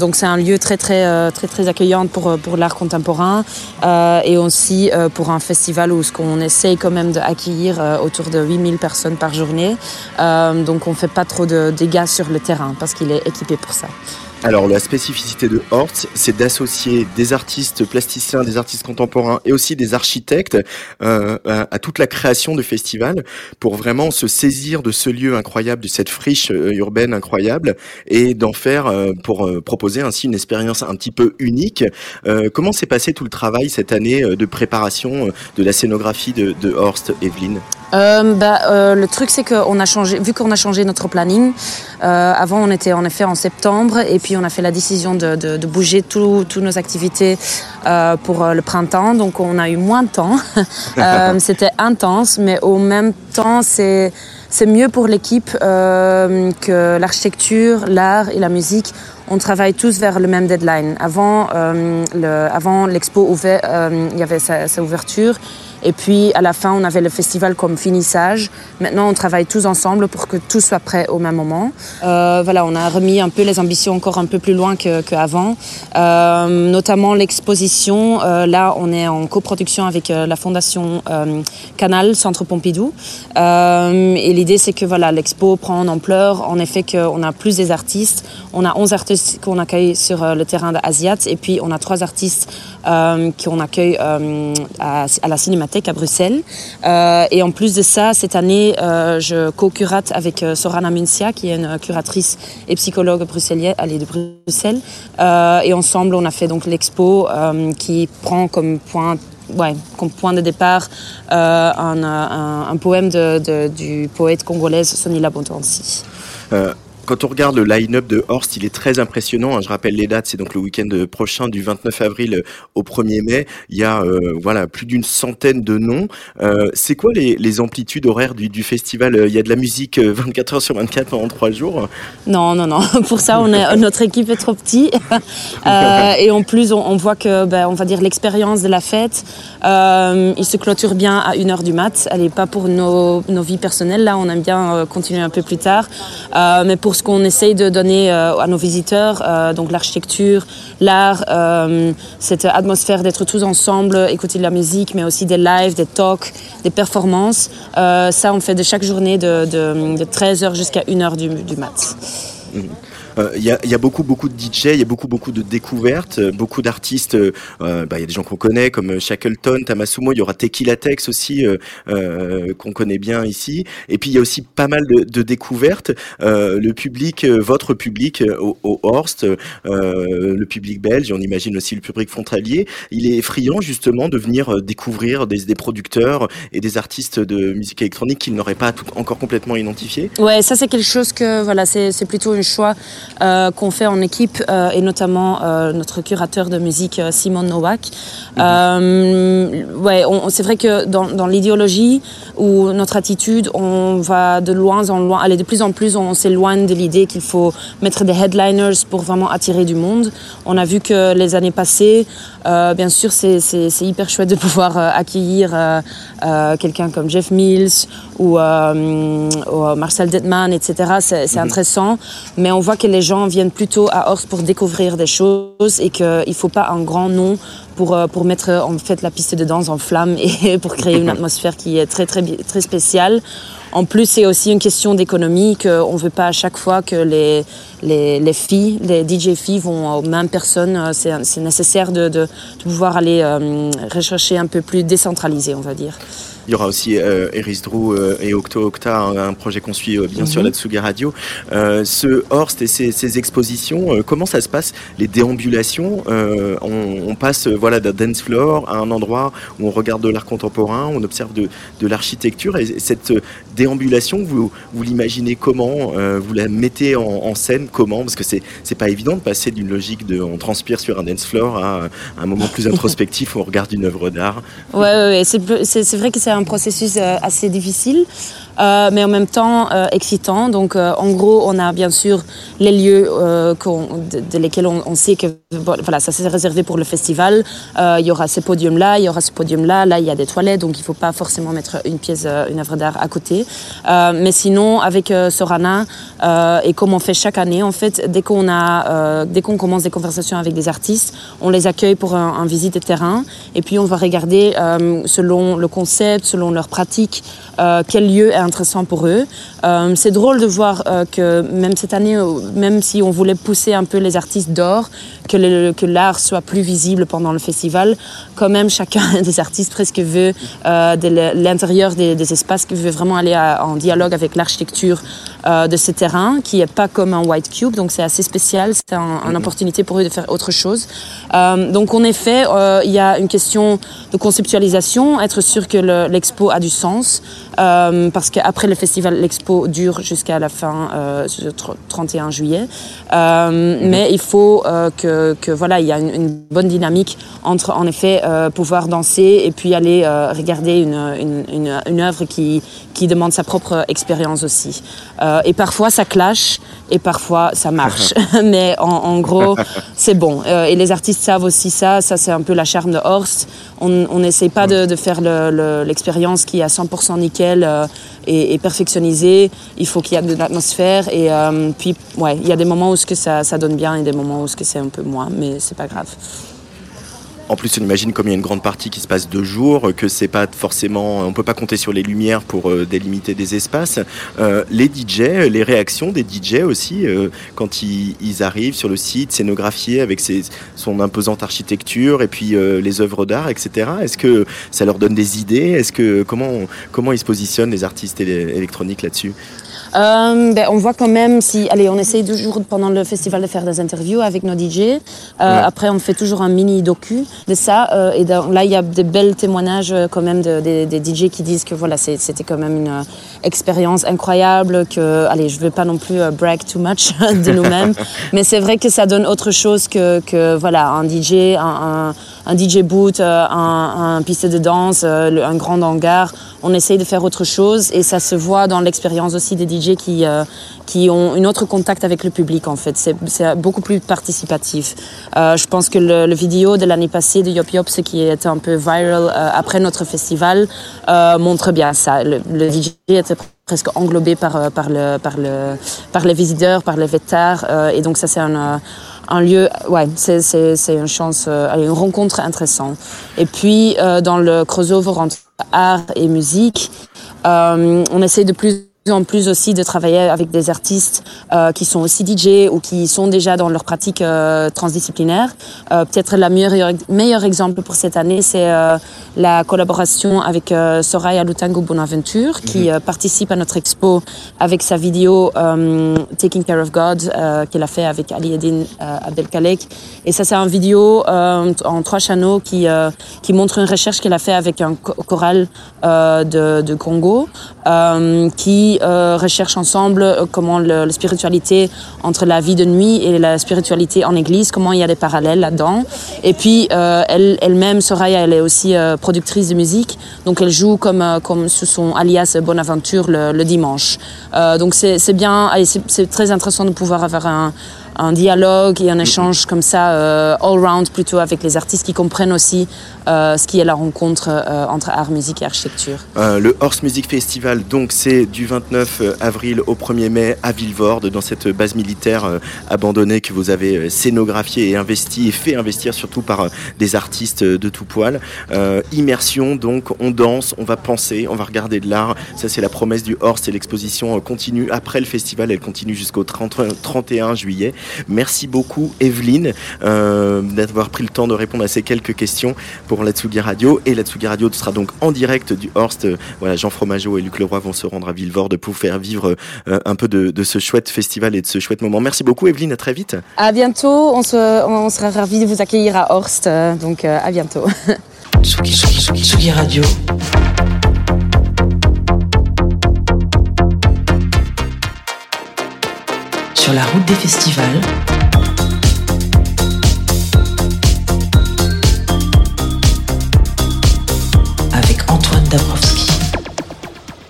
Donc c'est un lieu très très très très accueillant pour pour contemporain euh, et aussi euh, pour un festival où ce qu'on essaye quand même d'accueillir euh, autour de 8000 personnes par journée. Donc on fait pas trop de dégâts sur le terrain parce qu'il est équipé pour ça. Alors la spécificité de Hortz, c'est d'associer des artistes plasticiens, des artistes contemporains et aussi des architectes euh, à, toute la création de festival pour vraiment se saisir de ce lieu incroyable, de cette friche euh, urbaine incroyable et d'en faire euh, pour euh, proposer ainsi une expérience un petit peu unique. Euh, comment s'est passé tout le travail cette année de préparation de la scénographie de, de Horst, Evelyne? Euh, bah, euh, le truc, c'est qu'on a changé, vu qu'on a changé notre planning. euh, avant, on était en effet en septembre, et puis on a fait la décision de, de, de bouger toutes nos activités euh, pour euh, le printemps. Donc, on a eu moins de temps. Euh, C'était intense, mais au même temps, c'est mieux pour l'équipe euh, que l'architecture, l'art et la musique. On travaille tous vers le même deadline. Avant, euh, le, avant l'expo ouvert, il y avait sa, sa ouverture. Et puis à la fin, on avait le festival comme finissage. Maintenant, on travaille tous ensemble pour que tout soit prêt au même moment. Euh, voilà, on a remis un peu les ambitions encore un peu plus loin que- qu'avant, Euh, notamment l'exposition. Euh, là, on est en coproduction avec la fondation Canal Centre Pompidou. Et l'idée, c'est que voilà, l'expo prend en ampleur. En effet, qu'on a plus des artistes. On a 11 artistes qu'on accueille sur le terrain d'Asiat et puis on a trois artistes qu'on accueille à, à la À Bruxelles. Euh, et en plus de ça, cette année, euh, je co-curate avec euh, Sorana Muncia, qui est une curatrice et psychologue bruxellienne, est de Bruxelles. Et ensemble, on a fait donc l'expo qui prend comme point comme point de départ un, poème du poète congolaise Sonny Labontansi. Quand on regarde le line-up de Horst, il est très impressionnant. hein. Je rappelle les dates, c'est donc le week-end prochain du 29 avril au 1er mai. Il y a euh, voilà plus d'une centaine de noms. Euh, c'est quoi les, les amplitudes horaires du, du festival? Il y a de la musique euh, 24 heures sur 24 pendant 3 jours? Non, non, non. Pour ça, on est, notre équipe est trop petite. Euh, et en plus, on, on voit que, ben, on va dire, l'expérience de la fête, euh, il se clôture bien à 1h du mat. Elle n'est pas pour nos, nos vies personnelles. Là, on aime bien euh, continuer un peu plus tard. Euh, mais pour ce qu'on essaye de donner euh, à nos visiteurs, euh, donc l'architecture, l'art, euh, cette atmosphère d'être tous ensemble, écouter de la musique, mais aussi des lives, des talks, des performances. Ça, on fait de chaque journée de, de, de 13h jusqu'à 1h du, du mat. Euh, Il y, a, y a beaucoup beaucoup de DJ, il y a beaucoup beaucoup de découvertes, euh, beaucoup d'artistes. euh, euh, bah, Il y a des gens qu'on connaît comme euh, Shackleton, Tamasumo. Il y aura Tequila Tex aussi euh, euh, qu'on connaît bien ici. Et puis il y a aussi pas mal de, de découvertes. Euh, le public, euh, votre public euh, au, au Horst, euh, le public belge, on imagine aussi le public frontalier, il est friand justement de venir euh, découvrir des, des producteurs et des artistes de musique électronique qu'il n'aurait pas encore complètement identifiés. Ouais, ça c'est quelque chose que voilà, c'est plutôt un choix euh, qu'on fait en équipe euh, et notamment euh, notre curateur de musique Simon Nowak. Euh, ouais, c'est vrai que dans, dans l'idéologie ou notre attitude, on va de loin en loin, aller de plus en plus, on s'éloigne de l'idée qu'il faut mettre des headliners pour vraiment attirer du monde. On a vu que les années passées, euh, bien sûr, c'est c'est- c'est hyper chouette de pouvoir euh, accueillir euh, euh, quelqu'un comme Jeff Mills ou, ou, Marcel Detman, etc. C'est c'est intéressant, mais on voit que les gens viennent plutôt à Horst pour découvrir des choses et qu'il ne faut pas un grand nom pour, pour mettre en fait la piste de danse en flammes et pour créer une atmosphère qui est très, très, bi- très spéciale. En plus, c'est aussi une question d'économie, qu'on ne veut pas à chaque fois que les, les, les filles, les DJ filles vont aux mêmes personnes. Euh, C'est nécessaire de, de, de pouvoir aller euh, rechercher un peu plus décentralisé, on va dire. Il y aura aussi euh, Eris Drew euh, et Octo Octa, un, un projet qu'on suit euh, bien sûr Mhm. la Tsugi Radio. Euh, ce Horst et ces, ces expositions, euh, comment ça se passe? Les déambulations, euh, on, on passe euh, voilà d'un dance floor à un endroit où on regarde de l'art contemporain, on observe de, de l'architecture. Et cette euh, déambulation, vous, vous l'imaginez comment? Euh, Vous la mettez en, en scène comment? Parce que c'est pas évident de passer d'une logique de on transpire sur un dance floor à un moment plus introspectif où on regarde une œuvre d'art. Ouais, ouais, ouais. C'est vrai que c'est un processus euh, assez difficile, euh, mais en même temps euh, excitant. Donc, euh, en gros, on a bien sûr les lieux euh, de, de lesquels on, on sait que voilà, ça c'est réservé pour le festival. Euh, Il y aura ces podiums-là, il y aura ce podium-là. Là, il y a des toilettes, donc il ne faut pas forcément mettre une pièce, euh, une œuvre d'art à côté. Mais sinon, avec Sorana et comme on fait chaque année, en fait, dès qu'on a, dès qu'on commence des conversations avec des artistes, on les accueille pour un, un visite de terrain et puis on va regarder selon le concept, selon leur pratique, euh, quel lieu est intéressant pour eux. Euh, c'est drôle de voir euh, que même cette année, euh, même si on voulait pousser un peu les artistes d'or, que le- que l'art soit plus visible pendant le festival, quand même chacun des artistes presque veut euh, de l'intérieur des, des espaces, qui veut vraiment aller à- en dialogue avec l'architecture euh, de ce terrain, qui n'est pas comme un white cube, donc c'est assez spécial, c'est un- une opportunité pour eux de faire autre chose. Euh, donc en effet, euh, il y a une question de conceptualisation, être sûr que le- l'expo a du sens, euh, parce qu'après le festival, l'expo dure jusqu'à la fin, euh, le tr- 31 juillet. Euh, Mais il faut euh, que, que voilà, il y a une, une bonne dynamique entre en effet pouvoir danser et puis aller regarder une, une, une, une œuvre qui, qui demande sa propre expérience aussi. Et parfois ça clash et parfois ça marche. Mais en, en gros, c'est bon. Et les artistes savent aussi ça. Ça, c'est un peu la charme de Horst. On n'essaye pas de, de faire le- le- l'expérience qui est à 100% nickel euh, et perfectionnisée. Il faut qu'il y ait de l'atmosphère. Et euh, puis, ouais, il y a des moments où ce que ça, ça donne bien et des moments où ce que c'est un peu moins. Mais c'est pas grave. En plus, on imagine comme il y a une grande partie qui se passe de jour, que c'est pas forcément, on peut pas compter sur les lumières pour euh, délimiter des espaces. Euh, les DJ, les réactions des DJ aussi, euh, quand ils, arrivent sur le site, scénographié avec son imposante architecture et puis les œuvres d'art, etc. Est-ce que ça leur donne des idées? Est-ce que comment comment ils se positionnent les artistes éle- électroniques là-dessus? Euh, ben, on voit quand même si, allez, on essaye toujours pendant le festival de faire des interviews avec nos DJ. Euh, Après, on fait toujours un mini docu de ça. euh, et dans- là, il y a des belles témoignages euh, quand même de- des, des DJ qui disent que voilà, c'était quand même une euh, expérience incroyable. Que, allez, je veux pas non plus brag too much de nous-mêmes, mais c'est vrai que ça donne autre chose que, que voilà, un DJ, un, un, un DJ boot, euh, un, piste de danse, euh, un grand hangar. On essaye de faire autre chose et ça se voit dans l'expérience aussi des DJ qui, euh, qui ont un autre contact avec le public en fait. C'est- beaucoup plus participatif. Je pense que le, vidéo de l'année passée de Yop Yop, ce qui était un peu viral après notre festival, montre bien ça. Le, DJ était presque englobé par, par, le, par, le, par les visiteurs, par les vétards. et donc ça c'est un... un lieu, ouais, c'est c'est- c'est une chance, euh, une rencontre intéressante. Et puis, euh, dans le crossover entre art et musique, euh, on essaie de plus en plus aussi de travailler avec des artistes euh, qui sont aussi DJ ou qui sont déjà dans leur pratique euh, transdisciplinaire. Euh, Peut-être le meilleur, meilleur exemple pour cette année, c'est la collaboration avec Soraya Lutango Bonaventure, qui euh, participe à notre expo avec sa vidéo Taking Care of God, qu'elle a fait avec Ali Eddin euh, Abdelkalek. Et ça, c'est un vidéo en trois channels qui, qui montre une recherche qu'elle a fait avec un cho- choral euh, de, de Congo, euh, qui euh, recherche ensemble euh, comment le- la spiritualité entre la vie de nuit et la spiritualité en église, comment il y a des parallèles là-dedans. Et puis, euh, elle, elle-même, Soraya, elle est aussi euh, productrice de musique, donc elle joue comme, comme sous son alias Bonaventure le, le dimanche. Donc c'est c'est bien, c'est c'est très intéressant de pouvoir avoir un, un dialogue et un échange comme ça, euh, all round plutôt avec les artistes qui comprennent aussi ce qui est la rencontre euh, entre art, musique et architecture. Euh, le Horse Music Festival, donc c'est du 29 avril au 1er mai à Villevorde, dans cette base militaire euh, abandonnée que vous avez euh, scénographiée et investie et fait investir surtout par euh, des artistes euh, de tout poil. Euh, immersion, donc on danse, on va penser, on va regarder de l'art. Ça c'est la promesse du Horse et l'exposition euh, continue après le festival, elle continue jusqu'au 30 31 juillet. Merci beaucoup Evelyne euh, d'avoir pris le temps de répondre à ces quelques questions pour la Tsugi Radio. Et la Tsugi Radio sera donc en direct du Horst. Euh, Voilà, Jean Fromageau et Luc Leroy vont se rendre à Villevorde pour faire vivre euh, un peu de, de ce chouette festival et de ce chouette moment. Merci beaucoup Evelyne, à très vite. À bientôt, on, se, on sera ravis de vous accueillir à Horst, euh, donc euh, à bientôt. Tsugi, Tsugi, Tsugi, Tsugi Radio. Sur la route des festivals.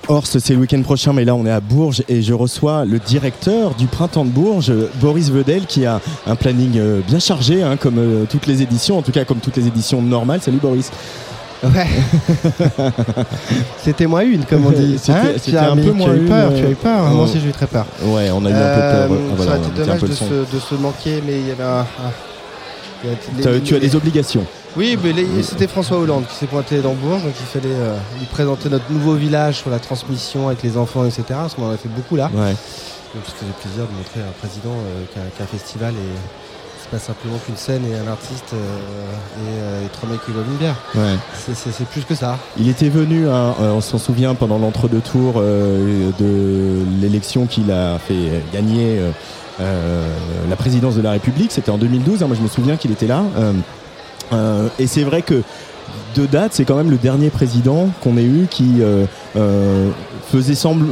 Horst, c'est le week-end prochain, mais là on est à Bourges et je reçois le directeur du Printemps de Bourges, Boris Vedel, qui a un planning euh, bien chargé, hein, comme euh, toutes les éditions, en tout cas comme toutes les éditions normales. Salut Boris. Ouais. C'était moins une, comme on dit. C'était- Hein, c'était un peu moins eu une, peur, euh, tu as eu peur. oh. Moi aussi, j'ai eu très peur. Ouais, on a eu un peu peur. Ah, voilà, ça aurait été dommage de se, de se manquer, mais il y avait un. un- il y a- les- tu as des obligations. Oui, mais c'était François Hollande qui s'est pointé dans Bourges, donc il fallait euh, lui présenter notre nouveau village sur la transmission avec les enfants, etc. Parce qu'on en a fait beaucoup là. Ouais. Donc ça faisait plaisir de montrer à un président euh, qu'un festival et c'est pas simplement qu'une scène et un artiste euh, et, et trois mecs qui boivent une bière. Ouais. C'est- plus que ça. Il était venu, hein, on s'en souvient, pendant l'entre-deux tours de l'élection qu'il a fait gagner la présidence de la République. C'était en 2012, hein, moi je me souviens qu'il était là. Euh, et c'est vrai que de date, c'est quand même le dernier président qu'on ait eu qui euh, euh, faisait semble,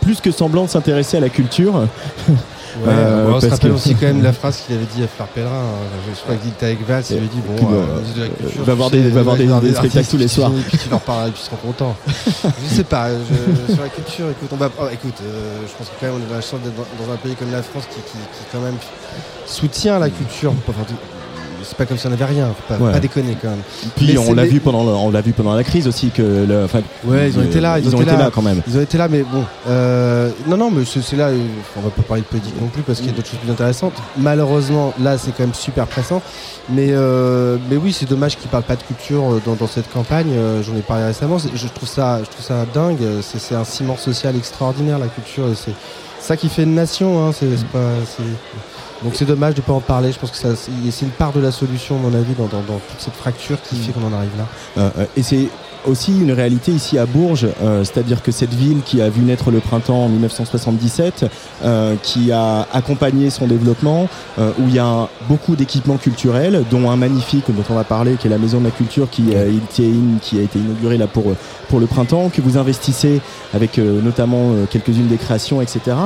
plus que semblant de s'intéresser à la culture. Ouais, Euh, bon, on se rappelle que- aussi quand même la phrase qu'il avait dit à Fleur Pellerin. hein. Je crois qu'il était avec Valls, il avait dit que, bon, ministre de la culture, va voir des- sais, va voir des- des spectacles tous les soirs. tu- Puis tu leur parles, et puis tu seras content. je sais pas, je- sur la culture, écoute, on va, oh, écoute, je pense que quand même on a la chance d'être dans, dans un pays comme la France qui, qui, qui quand même soutient la culture. Enfin, c'est pas comme si on avait rien, pas, Ouais. pas déconner quand même. Puis Mais on l'a mais- vu pendant on l'a vu pendant la crise aussi que le, Ouais, ils ont été là. Ils, ont été là. quand même. Ils ont été là, mais bon. euh, non, non, mais c'est là. euh, on va pas parler de politique non plus parce qu'il y a d'autres choses plus intéressantes. Malheureusement, là, c'est quand même super pressant. Mais, euh, mais oui, c'est dommage qu'ils parlent pas de culture dans, dans cette campagne. J'en ai parlé récemment. Je trouve ça, je trouve ça dingue. C'est un ciment social extraordinaire, la culture. C'est ça qui fait une nation. Hein. C'est pas. Donc c'est dommage de pas en parler. Je pense que ça- c'est une part de la solution, à mon avis, dans, dans- dans toute cette fracture qui fait qu'on en arrive là. Euh, euh, et c'est aussi une réalité ici à Bourges, euh, c'est-à-dire que cette ville qui a vu naître le printemps en 1977, euh, qui a accompagné son développement, euh, où il y a beaucoup d'équipements culturels, dont un magnifique dont on va parler, qui est la Maison de la Culture, qui, euh, a été inaugurée là pour, pour le printemps, que vous investissez avec euh, notamment euh, quelques-unes des créations, etc.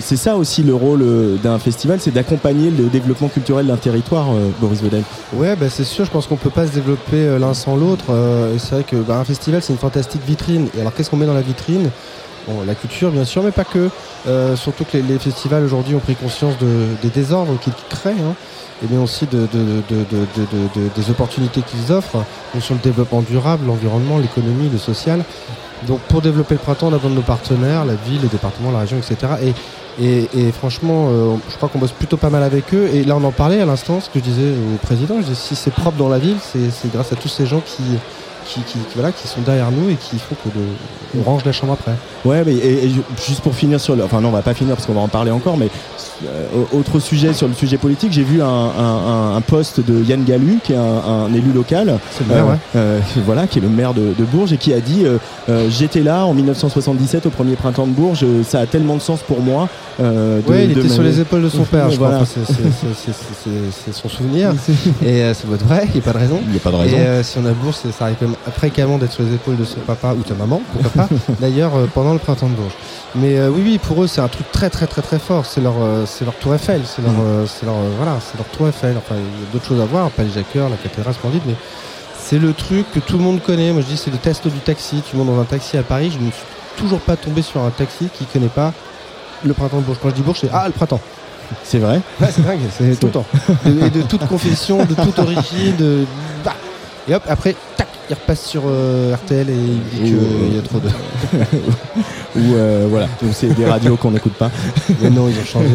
C'est ça aussi le rôle d'un festival, c'est d'accompagner le développement culturel d'un territoire, Boris Vedel. Ouais, bah, c'est sûr, je pense qu'on peut pas se développer l'un sans l'autre. Euh, c'est vrai que bah, un festival, c'est une fantastique vitrine. Et alors, qu'est-ce qu'on met dans la vitrine? La culture, bien sûr, mais pas que. Euh, surtout que les, les festivals aujourd'hui ont pris conscience de- des désordres qu'ils créent. hein, et bien aussi de, de- de- de- de- de- de- des opportunités qu'ils offrent sur le développement durable, l'environnement, l'économie, le social. Donc pour développer le printemps, on a besoin de nos partenaires, la ville, le département, la région, etc. Et, franchement, euh, je crois qu'on bosse plutôt pas mal avec eux. Et là, on en parlait à l'instant, ce que je disais au président. Je disais, si c'est propre dans la ville, c'est grâce à tous ces gens qui, qui, voilà, qui sont derrière nous et qui font que le- on range la chambre après. Ouais, mais et, et ju- juste pour finir sur le, enfin non, on va pas finir parce qu'on va en parler encore, mais euh, autre sujet sur le sujet politique, j'ai vu un, un, post de Yann Galu, qui est un, un élu local, maire, ouais. euh, voilà, qui est le maire de, de Bourges et qui a dit euh, euh, j'étais là en 1977 au premier printemps de Bourges, euh, ça a tellement de sens pour moi. euh, de- Ouais, il de était sur les épaules de son père, je crois. Voilà. Enfin, c'est- son souvenir. Et euh, c'est votre vrai, il n'y a pas de raison. Il n'y a pas de raison. Et euh, si on a bourse, ça arrive quand même fréquemment d'être sur les épaules de son papa ou ta maman, pourquoi pas, d'ailleurs euh, pendant le printemps de Bourges. Mais euh, oui, oui, pour eux, c'est un truc très, très, très, très fort. C'est leur, euh, c'est leur tour Eiffel, c'est leur, c'est leur, voilà, c'est leur tour Eiffel. Enfin, il y a d'autres choses à voir, pas les Jacqueurs, la cathédrale splendide, mais c'est le truc que tout le monde connaît. Moi, je dis, c'est le test du taxi. Tu montes dans un taxi à Paris, je ne suis toujours pas tombé sur un taxi qui connaît pas le printemps de Bourges. Quand je dis Bourges, c'est ah le printemps. C'est vrai. Ouais, c'est dingue, c'est tout le temps. De- et de toute confession, de toute origine, de. bah. Et hop, après, tac, il repasse sur euh, RTL et il dit qu'il y a trop de. Ou euh, voilà, donc c'est des radios qu'on n'écoute pas. Mais non, ils ont changé.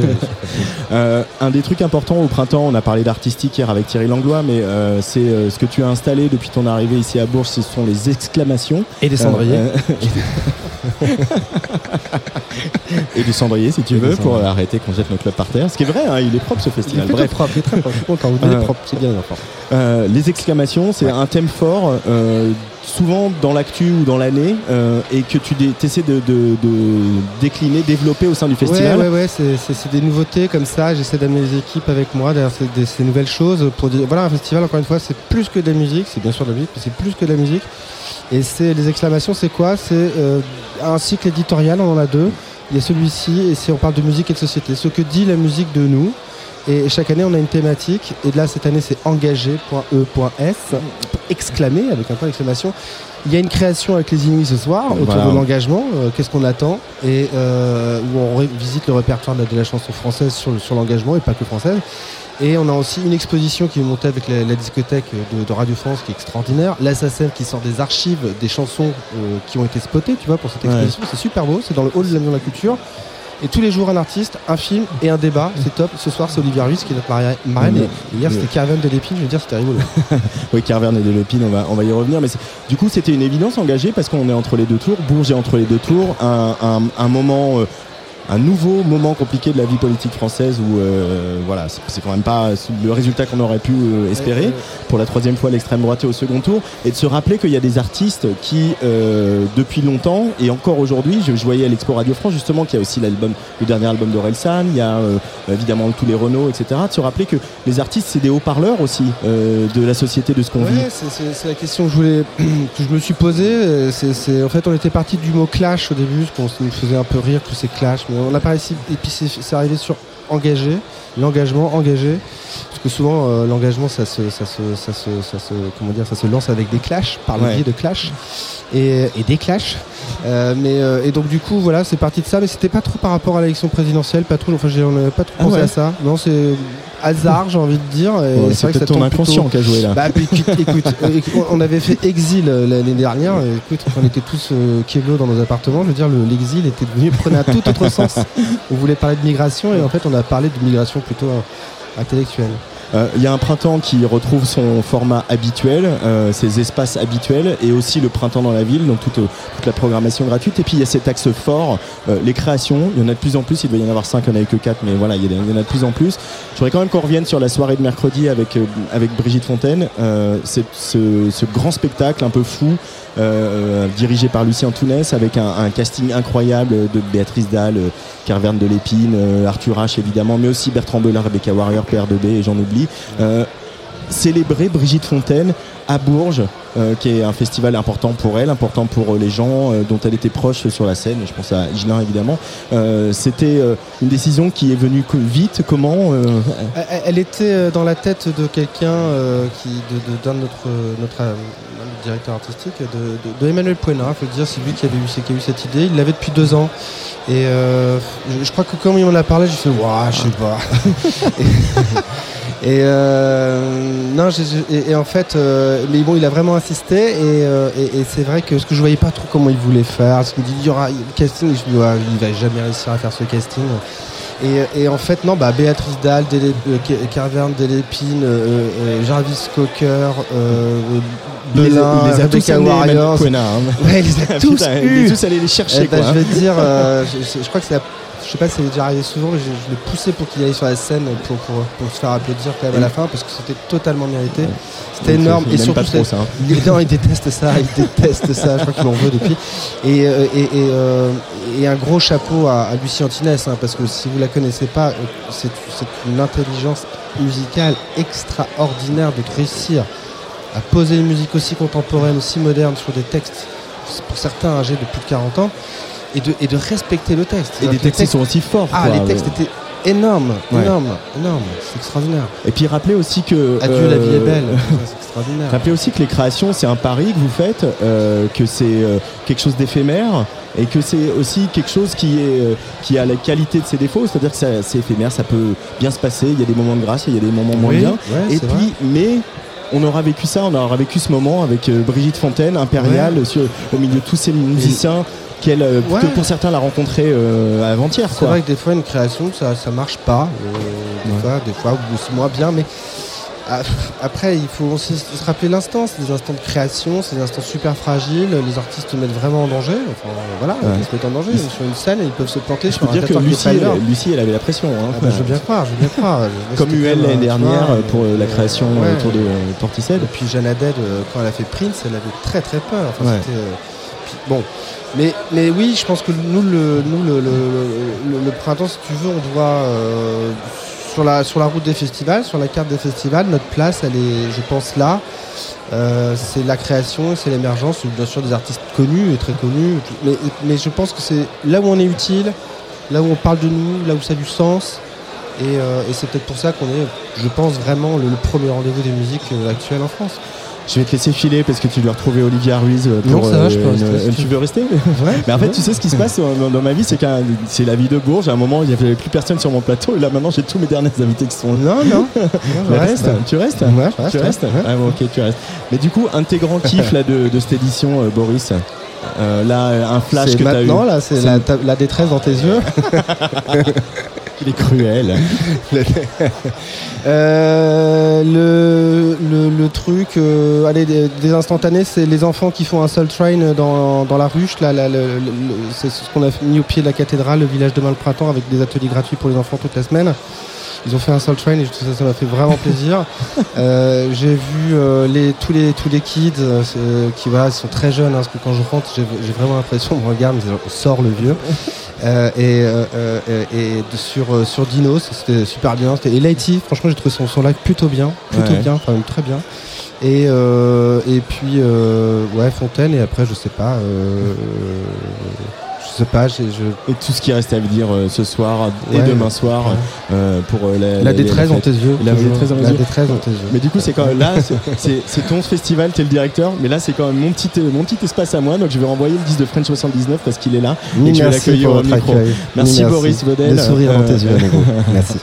Euh, un des trucs importants au printemps, on a parlé d'artistique hier avec Thierry Langlois, mais euh, c'est euh, ce que tu as installé depuis ton arrivée ici à Bourges, ce sont les exclamations. Et des cendriers. Et du cendrier si tu Et veux, pour arrêter qu'on jette nos clubs par terre. Ce qui est vrai, hein, il est propre ce Il est festival. plutôt Bref. propre, il est très propre. Content, vous il Euh, est propre, c'est bien les. Euh, les exclamations, c'est un thème fort, euh, souvent dans l'actu ou dans l'année, euh, et que tu essaies de, de- de décliner, développer au sein du festival. Ouais, ouais, ouais, c'est- des nouveautés comme ça. J'essaie d'amener les équipes avec moi derrière ces, des- ces nouvelles choses pour dire voilà, un festival, encore une fois, c'est plus que de la musique, c'est bien sûr de la musique, mais c'est plus que de la musique. Et c'est les exclamations, c'est quoi? C'est euh, un cycle éditorial, on en a deux. Il y a celui-ci, et c'est on parle de musique et de société. Ce que dit la musique de nous. Et chaque année, on a une thématique. Et là, cette année, c'est engagé.e.s, exclamé avec un point d'exclamation. Il y a une création avec les Inuits ce soir autour Voilà. de l'engagement. euh, Qu'est-ce qu'on attend? Et euh, où on visite le répertoire de la, de la chanson française sur l'engagement et pas que française. Et on a aussi une exposition qui est montée avec la, la discothèque de, de Radio France qui est extraordinaire. L'Assassin qui sort des archives des chansons euh, qui ont été spotées, tu vois, pour cette Ouais. exposition. C'est super beau. C'est dans le hall de la Maison de la Culture. Et tous les jours, un artiste, un film et un débat. C'est top. Ce soir, c'est Olivia Ruiz qui est notre marraine. Et hier, c'était Carven de Lépine. Je veux dire, c'était rigolo. Oui, Carverne et Delépine, on va, on va y revenir. Mais du coup, c'était une évidence engagée parce qu'on est entre les deux tours. Bourges est entre les deux tours. Un, un- un moment. euh, un nouveau moment compliqué de la vie politique française où euh, voilà c'est quand même pas le résultat qu'on aurait pu euh, espérer. Pour la troisième fois l'extrême droite au second tour. Et de se rappeler qu'il y a des artistes qui euh, depuis longtemps et encore aujourd'hui je, je voyais à l'Expo Radio France justement qu'il y a aussi l'album le dernier album d'Orelsan il y a euh, évidemment tous les Renault etc de se rappeler que les artistes c'est des haut-parleurs aussi euh, de la société de ce qu'on vit. Ouais, c'est- c'est la question que je voulais, que je me suis posée. C'est, en fait, on était parti du mot clash au début, parce qu'on faisait un peu rire tous ces clashs, on a pas réussi. Et puis c'est arrivé sur engagé, l'engagement engagé. Parce que souvent euh, l'engagement ça se, ça, se, ça, se, ça, se, comment dire, ça se lance avec des clashs, par le Ouais. biais de clashs et, et des clashs. Euh, mais, euh, et donc du coup voilà c'est parti de ça, mais c'était pas trop par rapport à l'élection présidentielle, pas trop, enfin on n'avait pas trop Ah pensé ouais. à ça. Non c'est hasard j'ai envie de dire. Ouais, c'est vrai que ça ton inconscient qui a joué là. bah, puis, écoute, écoute, euh, on avait fait exil euh, l'année dernière. et Écoute, on était tous euh, dans nos appartements. Je veux dire, le- l'exil était devenu prenait un tout autre sens. On voulait parler de migration et en fait, on a parlé de migration plutôt intellectuelle. Euh, Il y a un printemps qui retrouve son format habituel, euh, ses espaces habituels, et aussi le printemps dans la ville, donc toute, toute la programmation gratuite. Et puis il y a cet axe fort, euh, les créations. Il y en a de plus en plus. Il devait y en avoir 5, il n'y en que 4, mais voilà, il y en a- de plus en plus. Je voudrais quand même qu'on revienne sur la soirée de mercredi avec, avec Brigitte Fontaine. Ce grand spectacle un peu fou, euh, dirigé par Lucien Tounès, avec un, un casting incroyable de Béatrice Dalle, euh, Carverne de l'Épine, euh, Arthur H évidemment, mais aussi Bertrand Belin, Rebecca Warrior, PR2B et j'en oublie. Euh, célébrer Brigitte Fontaine à Bourges, euh, qui est un festival important pour elle, important pour euh, les gens euh, dont elle était proche sur la scène. Je pense à Igelin évidemment. Euh, C'était euh, une décision qui est venue vite. Comment euh, Elle, était euh, dans la tête de quelqu'un euh, qui, d'un de, notre, euh, euh, notre directeur artistique, de, Emmanuel Poena, faut le dire, c'est lui qui avait eu, a eu cette idée. Il l'avait depuis deux ans. Et euh, je, crois que quand il m'en a parlé, j'ai fait, waouh, je sais pas. et euh, non, et, en fait, euh, mais bon, il a vraiment insisté. Et, c'est vrai que ce que je voyais pas trop comment il voulait faire, parce qu'il me dit, il y aura le casting. Je me dis, ouais, il va jamais réussir à faire ce casting. Et, et en fait, non, bah, Béatrice Délé, euh, Ke- Carverne Delépine, euh, euh, Jarvis Cocker, euh, les Belin, les tous Rebecca Warriors. Poena, hein. Ouais, les a tous Putain, eus. est tous allés les chercher, Eh ben, Je hein. te dire, euh, je crois que c'est la- Je sais pas si c'est déjà arrivé souvent, mais je, je l'ai poussé pour qu'il aille sur la scène pour, pour, pour se faire applaudir quand même à la fin parce que c'était totalement mérité. C'était énorme. Et surtout, trop ça, hein. il, non, il déteste ça, il déteste ça. Je crois qu'il en veut depuis. Et, euh, et, et, euh, et un gros chapeau à, à Lucie Antinès, hein, parce que si vous la connaissez pas, euh, c'est une intelligence musicale extraordinaire de réussir à poser une musique aussi contemporaine, aussi moderne sur des textes, pour certains âgés de plus de 40 ans, et de, et de respecter le texte. Et des textes qui sont aussi forts. Ah, quoi. les textes étaient énormes, Ouais. énormes, énormes. C'est extraordinaire. Et puis rappelez aussi que. Adieu, la vie est euh, belle. C'est extraordinaire. Rappelez aussi que les créations, c'est un pari que vous faites, euh, que c'est euh, quelque chose d'éphémère et que c'est aussi quelque chose qui, est, qui a la qualité de ses défauts, c'est-à-dire que c'est éphémère, ça peut bien se passer, il y a des moments de grâce, il y a des moments moins Oui, bien. ouais, et puis, mais on aura vécu ça, on aura vécu ce moment avec euh, Brigitte Fontaine, impériale, sur- au milieu de tous ces musiciens qu'elle, euh, Ouais. que pour certains, l'a rencontré euh, avant-hier. C'est vrai que des fois, une création, ça, ça marche pas. euh, des, Ouais. fois, des fois, ou c'est moins bien, mais ah, après, il faut aussi se rappeler l'instant. C'est des instants de création, c'est des instants super fragiles. Les artistes se mettent vraiment en danger. Enfin, voilà, Ouais. ils se mettent en danger. Ils sont sur une scène et ils peuvent se planter Je sur peux un dire que Lucie, elle, Lucie, elle avait la pression. hein. Ah bah, je veux bien croire, je veux bien croire. Comme UL l'année dernière vois, pour euh, la création ouais. autour de euh, Portishead. Et puis Jeanne quand elle a fait Prince, elle avait très très peur. Enfin, Ouais. bon, mais, mais oui, je pense que nous, le, nous le, le, printemps, si tu veux, on doit euh, sur la sur la route des festivals, sur la carte des festivals, notre place, elle est, je pense, là. Euh, c'est la création, c'est l'émergence, bien sûr des artistes connus et très connus, mais, mais je pense que c'est là où on est utile, là où on parle de nous, là où ça a du sens. Et, euh, c'est peut-être pour ça qu'on est, je pense, vraiment le, le premier rendez-vous des musiques actuelles en France. Je vais te laisser filer parce que tu dois retrouver Olivia Ruiz euh, Non, pour. ça va, je peux rester, si une- tu tu veux. rester? Ouais, Mais en fait, tu sais ce qui se passe dans, dans ma vie, c'est que c'est la vie de Bourges. À un moment, il n'y avait plus personne sur mon plateau. Et là, maintenant, j'ai tous mes derniers invités qui sont là. Non, non. Mais je reste, tu restes? Ouais, je reste, Tu restes? ouais. Ah bon, ok, tu restes. Mais du coup, un de tes grands kiffs là, de, de cette édition, euh, Boris Euh, Là, un flash que tu as eu. maintenant, là, c'est la détresse dans tes yeux. Il est cruel. Euh, le, le, truc, euh, allez, des, instantanés, c'est les enfants qui font un seul train dans, dans la ruche. Là, c'est ce qu'on a mis au pied de la cathédrale, le village demain le printemps, avec des ateliers gratuits pour les enfants toute la semaine. Ils ont fait un seul train et tout ça, ça m'a fait vraiment plaisir. Euh, j'ai vu euh, les, tous, les, tous les kids euh, euh, qui voilà, sont très jeunes, hein, parce que quand je rentre, j'ai j'ai vraiment l'impression, on me regarde, mais on sort le vieux. Euh, et euh, et de- sur, euh, sur Dinos, c'était super bien. Et Lighty, franchement, j'ai trouvé son, son live plutôt bien, plutôt Ouais. bien, enfin même très bien. Et, euh, et puis, euh, ouais, Fontaine, et après, je sais pas, euh, sais pas, j'ai- je... Et tout ce qui reste à dire euh, ce soir et Ouais, demain soir euh, pour euh, la, La détresse la dans tes fête. yeux. La détresse dans yeux. détresse tes yeux. Mais du coup, c'est quand même là, c'est- ton festival, t'es le directeur, mais là, c'est quand même mon petit, mon petit espace à moi. Donc, je vais renvoyer le disque de French 79 parce qu'il est là. Et je vais merci l'accueillir au micro. Merci, Boris Vaudel. Le sourire dans tes Euh, yeux, à nouveau. Merci.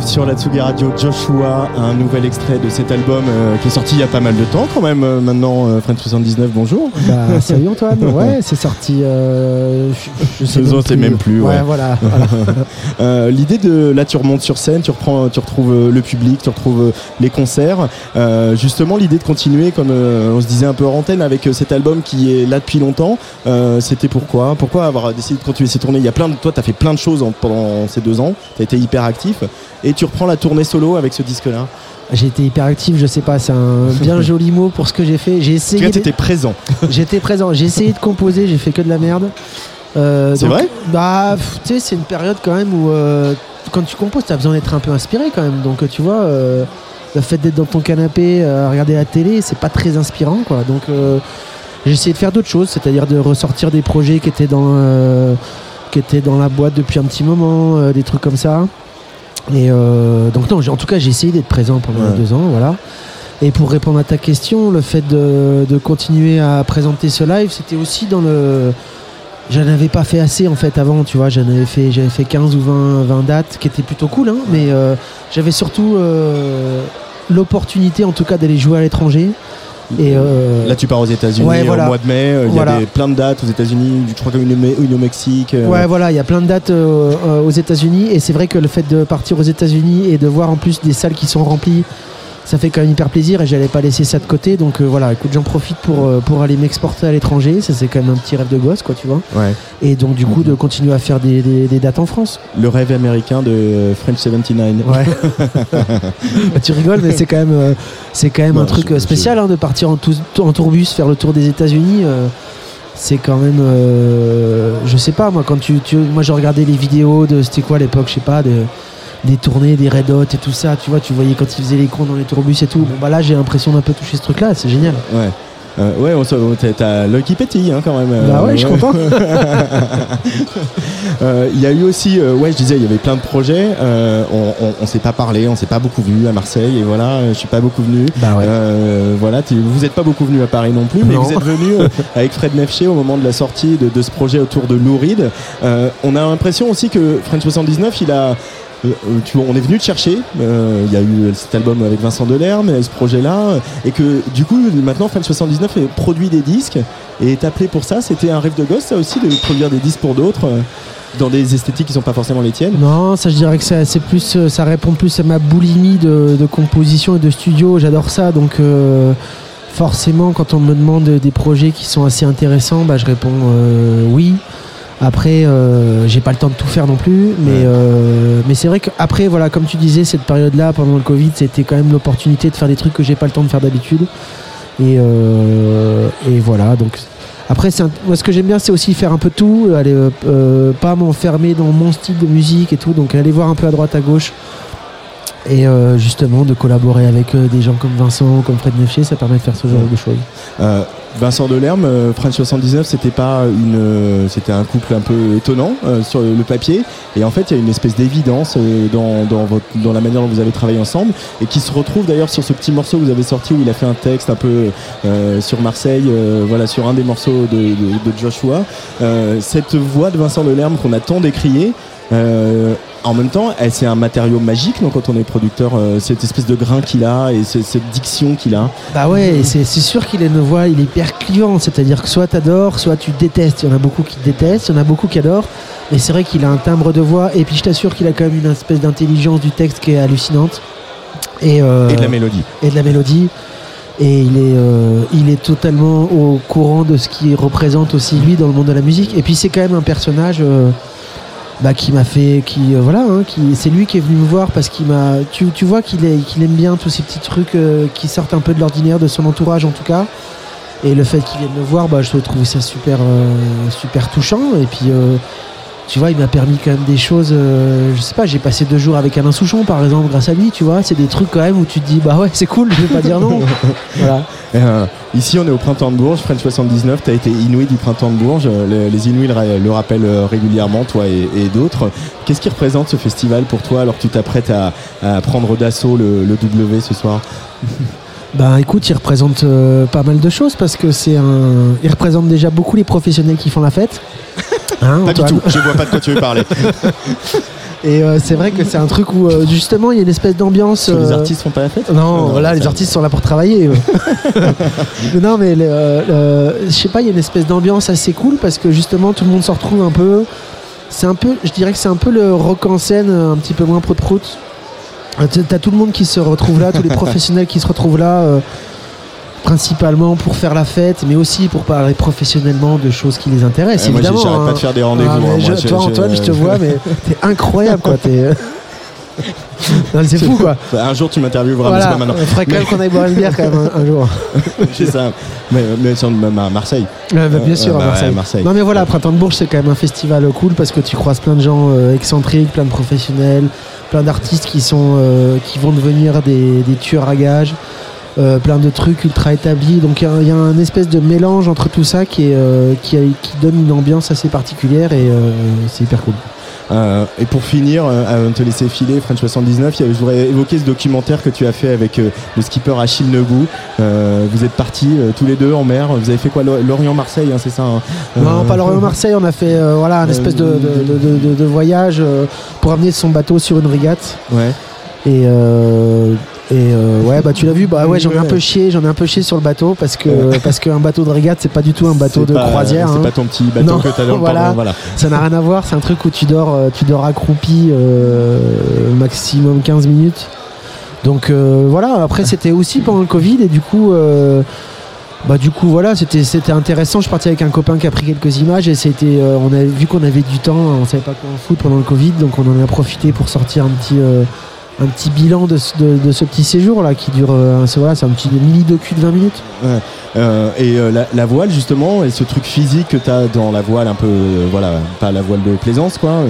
79 sur la Tsugi Radio Joshua, un nouvel extrait de cet album euh, qui est sorti il y a pas mal de temps quand même euh, maintenant euh, French 79 bonjour. Bah, salut Antoine, ouais, c'est sorti. euh, je, je sais même plus, ouais. voilà. voilà. Euh, L'idée de là tu remontes sur scène, tu reprends, tu retrouves euh, le public, tu retrouves euh, les concerts. Euh, justement l'idée de continuer comme euh, on se disait un peu hors antenne avec euh, cet album qui est là depuis longtemps. euh, C'était pourquoi? Pourquoi avoir décidé de continuer ces tournées? Il y a plein de toi t'as fait plein de choses en- pendant ces deux ans. T'as été hyper actif. et tu reprends la tournée solo avec ce disque-là? J'ai été hyper actif, je sais pas, c'est un bien joli mot pour ce que j'ai fait. J'ai En essayé. de- t'étais présent. J'étais présent. J'ai essayé de composer, j'ai fait que de la merde. Euh, C'est vrai Bah, tu sais, c'est une période quand même où euh, quand tu composes, t'as besoin d'être un peu inspiré quand même. Donc, tu vois, euh, le fait d'être dans ton canapé, à regarder la télé, c'est pas très inspirant, quoi. Donc, j'ai essayé de faire d'autres choses, c'est-à-dire de ressortir des projets qui étaient dans, qui étaient dans la boîte depuis un petit moment, des trucs comme ça. Et donc, non, en tout cas, j'ai essayé d'être présent pendant Ouais. deux ans, voilà. Et pour répondre à ta question, le fait de, de continuer à présenter ce live, c'était aussi dans le. J'en avais pas fait assez en fait avant, tu vois. J'en avais fait, j'avais fait 15 ou 20, 20 dates, qui étaient plutôt cool, hein, mais euh, j'avais surtout euh, l'opportunité en tout cas d'aller jouer à l'étranger. Et euh, Là, tu pars aux États-Unis Ouais, voilà. au mois de mai. Il Voilà. y a des, plein de dates aux États-Unis. Je crois au une au Mexique. euh, Ouais, voilà, il y a plein de dates euh, aux États-Unis et c'est vrai que le fait de partir aux États-Unis et de voir en plus des salles qui sont remplies, ça fait quand même hyper plaisir et j'allais pas laisser ça de côté. Donc euh, voilà, écoute, j'en profite pour, euh, pour aller m'exporter à l'étranger. Ça, c'est quand même un petit rêve de gosse, quoi, tu vois. Ouais. Et donc, du coup, de continuer à faire des, des- des dates en France. Le rêve américain de French 79. Ouais. Bah, tu rigoles, mais c'est quand même, euh, c'est quand même Non, un truc euh, spécial hein, de partir en, tous- en tourbus, faire le tour des États-Unis. euh, c'est quand même, euh, je sais pas moi, quand tu, tu- moi j'ai regardé les vidéos de, c'était quoi à l'époque, je sais pas, de, des tournées, des Red Hot et tout ça, tu vois, tu voyais quand ils faisaient les cons dans les tourbus et tout. Bon bah là j'ai l'impression d'un peu toucher ce truc-là, c'est génial. Ouais. Euh, ouais, on t'as- l'œil qui pétille hein, quand même. Bah ouais, je suis content. Euh, Il y a eu aussi, euh, ouais, je disais, il y avait plein de projets. Euh, on, on, on s'est pas parlé, on s'est pas beaucoup vu à Marseille, et voilà, euh, je suis pas beaucoup venu. Bah ouais. Euh, voilà, vous êtes pas beaucoup venu à Paris non plus, mais Non. vous êtes venu euh, avec Fred Nefché au moment de la sortie de, de ce projet autour de Lou Reed. Euh, on a l'impression aussi que French 79, il a euh, tu vois, on est venu te chercher. euh, Il y a eu cet album avec Vincent Delerme, ce projet-là, euh, et que du coup, maintenant, French 79 est- produit des disques et est appelé pour ça. C'était un rêve de gosse, ça aussi, de produire des disques pour d'autres, euh, dans des esthétiques qui sont pas forcément les tiennes. Non, ça je dirais que ça, c'est plus, euh, ça répond plus à ma boulimie de, composition et de studio. J'adore ça, donc euh, forcément, quand on me demande des projets qui sont assez intéressants, bah, je réponds euh, oui. Après, euh, j'ai pas le temps de tout faire non plus, mais Ouais. euh, mais c'est vrai qu'après, voilà, comme tu disais, cette période-là, pendant le Covid, c'était quand même l'opportunité de faire des trucs que j'ai pas le temps de faire d'habitude. Et, euh, et voilà, donc après, un- moi, ce que j'aime bien, c'est aussi faire un peu tout, aller, pas m'enfermer dans mon style de musique et tout, donc aller voir un peu à droite, à gauche. Et justement, de collaborer avec des gens comme Vincent, comme Fred Nefché, ça permet de faire ce genre de choses. Vincent Delerme, euh, French 79, c'était pas une, euh, c'était un couple un peu étonnant euh, sur le papier, et en fait il y a une espèce d'évidence dans, dans, la manière dont vous avez travaillé ensemble, et qui se retrouve d'ailleurs sur ce petit morceau que vous avez sorti où il a fait un texte un peu sur Marseille, voilà sur un des morceaux de, Joshua. Cette voix de Vincent Delerme qu'on a tant décriée. Euh, en même temps, c'est un matériau magique donc, quand on est producteur, euh, cette espèce de grain qu'il a et ce- cette diction qu'il a. Bah ouais, c'est sûr qu'il a une voix, il est hyper clivant, c'est-à-dire que soit t'adores, soit tu détestes. Il y en a beaucoup qui détestent, il y en a beaucoup qui adorent. Mais c'est vrai qu'il a un timbre de voix, et puis je t'assure qu'il a quand même une espèce d'intelligence du texte qui est hallucinante. Et, euh, Et de la mélodie. et de la mélodie. Et il est, euh, il est totalement au courant de ce qu'il représente aussi lui dans le monde de la musique. Et puis c'est quand même un personnage euh, bah, qui m'a fait, qui euh, voilà, hein, qui c'est lui qui est venu me voir parce qu'il m'a, tu, tu vois qu'il qu'il aime bien tous ces petits trucs euh, qui sortent un peu de l'ordinaire de son entourage en tout cas. Et le fait qu'il vienne me voir, bah, je trouve ça super, euh, super touchant. Et puis tu vois, il m'a permis quand même des choses. euh, je sais pas, j'ai passé deux jours avec Alain Souchon, par exemple, grâce à lui, tu vois. C'est des trucs quand même où tu te dis, bah ouais, c'est cool, je vais pas dire non. voilà. Euh, ici, on est au printemps de Bourges, French 79. Tu as été Inuit du printemps de Bourges. Euh, le- les Inuits le, ra- le rappellent euh, régulièrement, toi et, et d'autres. Qu'est-ce qui représente ce festival pour toi alors que tu t'apprêtes à, à prendre d'assaut le, le W ce soir? Ben écoute, il représente euh, pas mal de choses parce que c'est un. Il représente déjà beaucoup les professionnels qui font la fête. Hein, Pas du tout, je vois pas de quoi tu veux parler. Et euh, c'est vrai que c'est un truc où euh, justement il y a une espèce d'ambiance. Les euh, artistes font pas la fête? Non, voilà, les artistes sont là pour travailler. non, mais je sais pas, il y a une espèce d'ambiance assez cool parce que justement tout le monde se retrouve un peu. C'est un peu, je dirais que c'est un peu le rock en scène, un petit peu moins prout-prout. T'as- T'as tout le monde qui se retrouve là, tous les professionnels qui se retrouvent là, euh, principalement pour faire la fête, mais aussi pour parler professionnellement de choses qui les intéressent. Eh, moi, évidemment. j'arrête hein. pas de faire des rendez-vous, Ah, mais hein, je- moi, je- toi, Antoine, je te vois, mais t'es incroyable, quoi. t'es- Non, c'est fou quoi. Bah, un jour, tu m'intervieweras, mais Voilà, c'est pas maintenant. il faudrait quand même qu'on aille boire une bière quand même un, un jour. c'est ça. Mais, mais même à Marseille. Ouais, bah, bien Euh, sûr, bah à ouais, Marseille. Marseille. Non mais voilà, Printemps de Bourges c'est quand même un festival cool parce que tu croises plein de gens euh, excentriques, plein de professionnels, plein d'artistes qui sont euh, qui vont devenir des, des tueurs à gages, euh, plein de trucs ultra établis. Donc il y a- il y, a un espèce de mélange entre tout ça qui est euh, qui, a- qui donne une ambiance assez particulière et euh, c'est hyper cool. Euh, et pour finir, euh, avant de te laisser filer, French 79, il y a- je voudrais évoquer ce documentaire que tu as fait avec euh, le skipper Achille Negou. Vous êtes partis tous les deux en mer. Vous avez fait quoi Lo- Lorient-Marseille, hein, c'est ça hein Non, pas Lorient-Marseille, on a fait voilà un espèce de, de, de- de- de voyage pour amener son bateau sur une régate. Ouais. Et, et euh, ouais, bah tu l'as vu, bah ouais, j'en ai un peu chié, j'en ai un peu chié sur le bateau parce que parce qu'un bateau de régate, c'est pas du tout un bateau de pas- croisière. c'est hein. pas ton petit bateau Non, que t'as dans le voilà. pendant, voilà. Ça n'a rien à voir, c'est un truc où tu dors, euh, tu dors accroupi euh, maximum 15 minutes. Donc euh, voilà, après c'était aussi pendant le Covid et du coup. bah du coup voilà c'était c'était intéressant je suis parti avec un copain qui a pris quelques images et c'était euh, on a vu qu'on avait du temps on savait pas quoi en foutre pendant le Covid donc on en a profité pour sortir un petit euh, un petit bilan de, ce- de, de ce petit séjour là qui dure euh, c'est voilà c'est un petit mini docu de 20 minutes Ouais. Euh, et euh, la, la voile justement et ce truc physique que tu as dans la voile un peu voilà pas la voile de plaisance quoi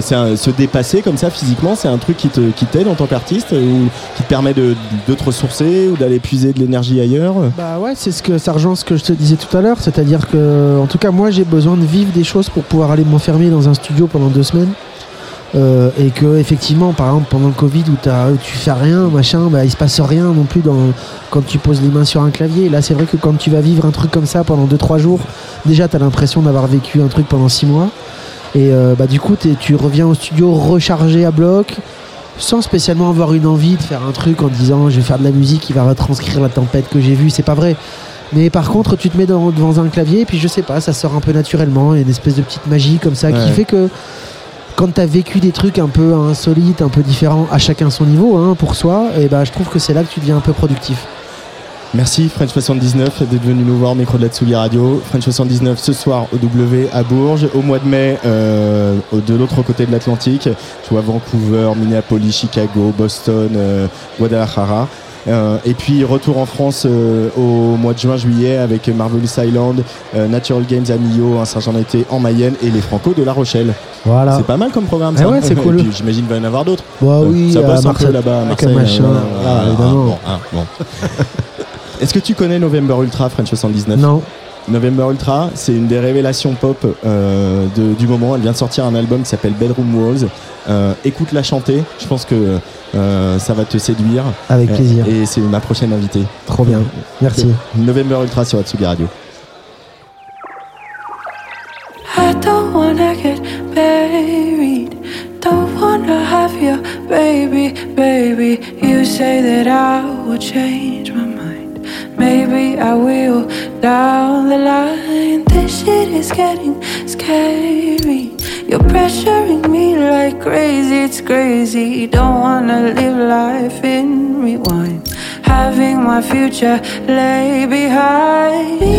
c'est se dépasser comme ça physiquement c'est un truc qui te qui t'aide en tant qu'artiste ou qui te permet de, de te ressourcer ou d'aller puiser de l'énergie ailleurs? Bah ouais, c'est ce que ça rejoint ce que je te disais tout à l'heure, c'est-à-dire que, en tout cas, moi, j'ai besoin de vivre des choses pour pouvoir aller m'enfermer dans un studio pendant deux semaines. Euh, et que effectivement, par exemple, pendant le Covid où, tu fais rien, machin, bah, il se passe rien non plus dans, quand tu poses les mains sur un clavier. Là, c'est vrai que quand tu vas vivre un truc comme ça pendant 2-3 jours, déjà, tu as l'impression d'avoir vécu un truc pendant 6 mois. Et euh, bah, du coup, tu reviens au studio rechargé à bloc, sans spécialement avoir une envie de faire un truc en disant je vais faire de la musique qui va retranscrire la tempête que j'ai vue. C'est pas vrai. Mais par contre, tu te mets dans- devant un clavier et puis je sais pas, ça sort un peu naturellement. Il y a une espèce de petite magie comme ça Ouais. qui fait que quand tu as vécu des trucs un peu insolites, un peu différents, à chacun son niveau, hein, pour soi, et bah, je trouve que c'est là que tu deviens un peu productif. Merci French 79 d'être venu nous voir au micro de la Tsugi Radio. French 79 ce soir au W à Bourges. Au mois de mai, euh, de l'autre côté de l'Atlantique, je vois Vancouver, Minneapolis, Chicago, Boston, euh, Guadalajara. Euh, et puis retour en France euh, au mois de juin-juillet avec Marvelous Island, euh, Natural Games à Millau, un Saint-Jean-Été en Mayenne et les Franco de La Rochelle. Voilà. C'est pas mal comme programme Ah ça. ouais, c'est cool. Et puis j'imagine qu'il va y en avoir d'autres. Bah oui, ça à bosse un peu là-bas à Marseille. ah, ah, bon. Est-ce que tu connais November Ultra French 79 Non. November Ultra, c'est une des révélations pop euh, de- du moment. Elle vient de sortir un album qui s'appelle Bedroom Walls. Euh, Écoute-la chanter, je pense que euh, ça va te séduire. Avec Euh, plaisir. Et c'est ma prochaine invitée. Trop bien. Merci. November Ultra sur Atsugi Radio. I don't wanna get buried. Don't wanna have your baby, baby. You say that I will change my mind. Maybe I will down the line. This shit is getting scary. You're pressuring me like crazy, it's crazy. Don't wanna live life in rewind. Having my future lay behind me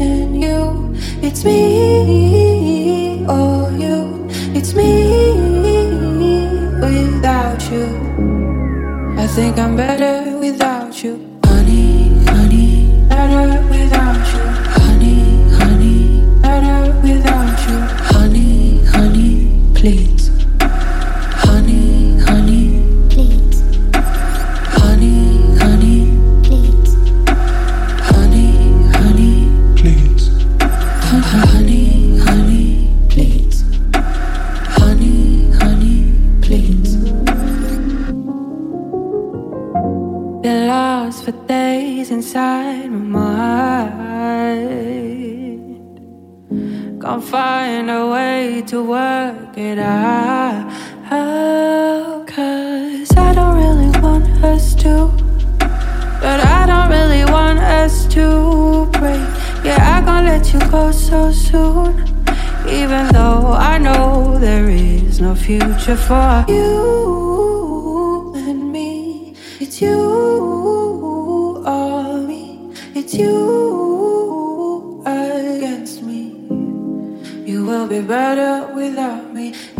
and you. It's me or you. It's me without you. I think I'm better without please. Honey, honey, please. Honey, honey, please. Honey, honey, please. Honey, honey, please. Honey, honey, please. Been lost for days inside my mind. Can't find a way to work it out. Cause I don't really want us to. But I don't really want us to break. Yeah, I can't let you go so soon. Even though I know there is no future for you and me. It's you or me. It's you against me. You will be better without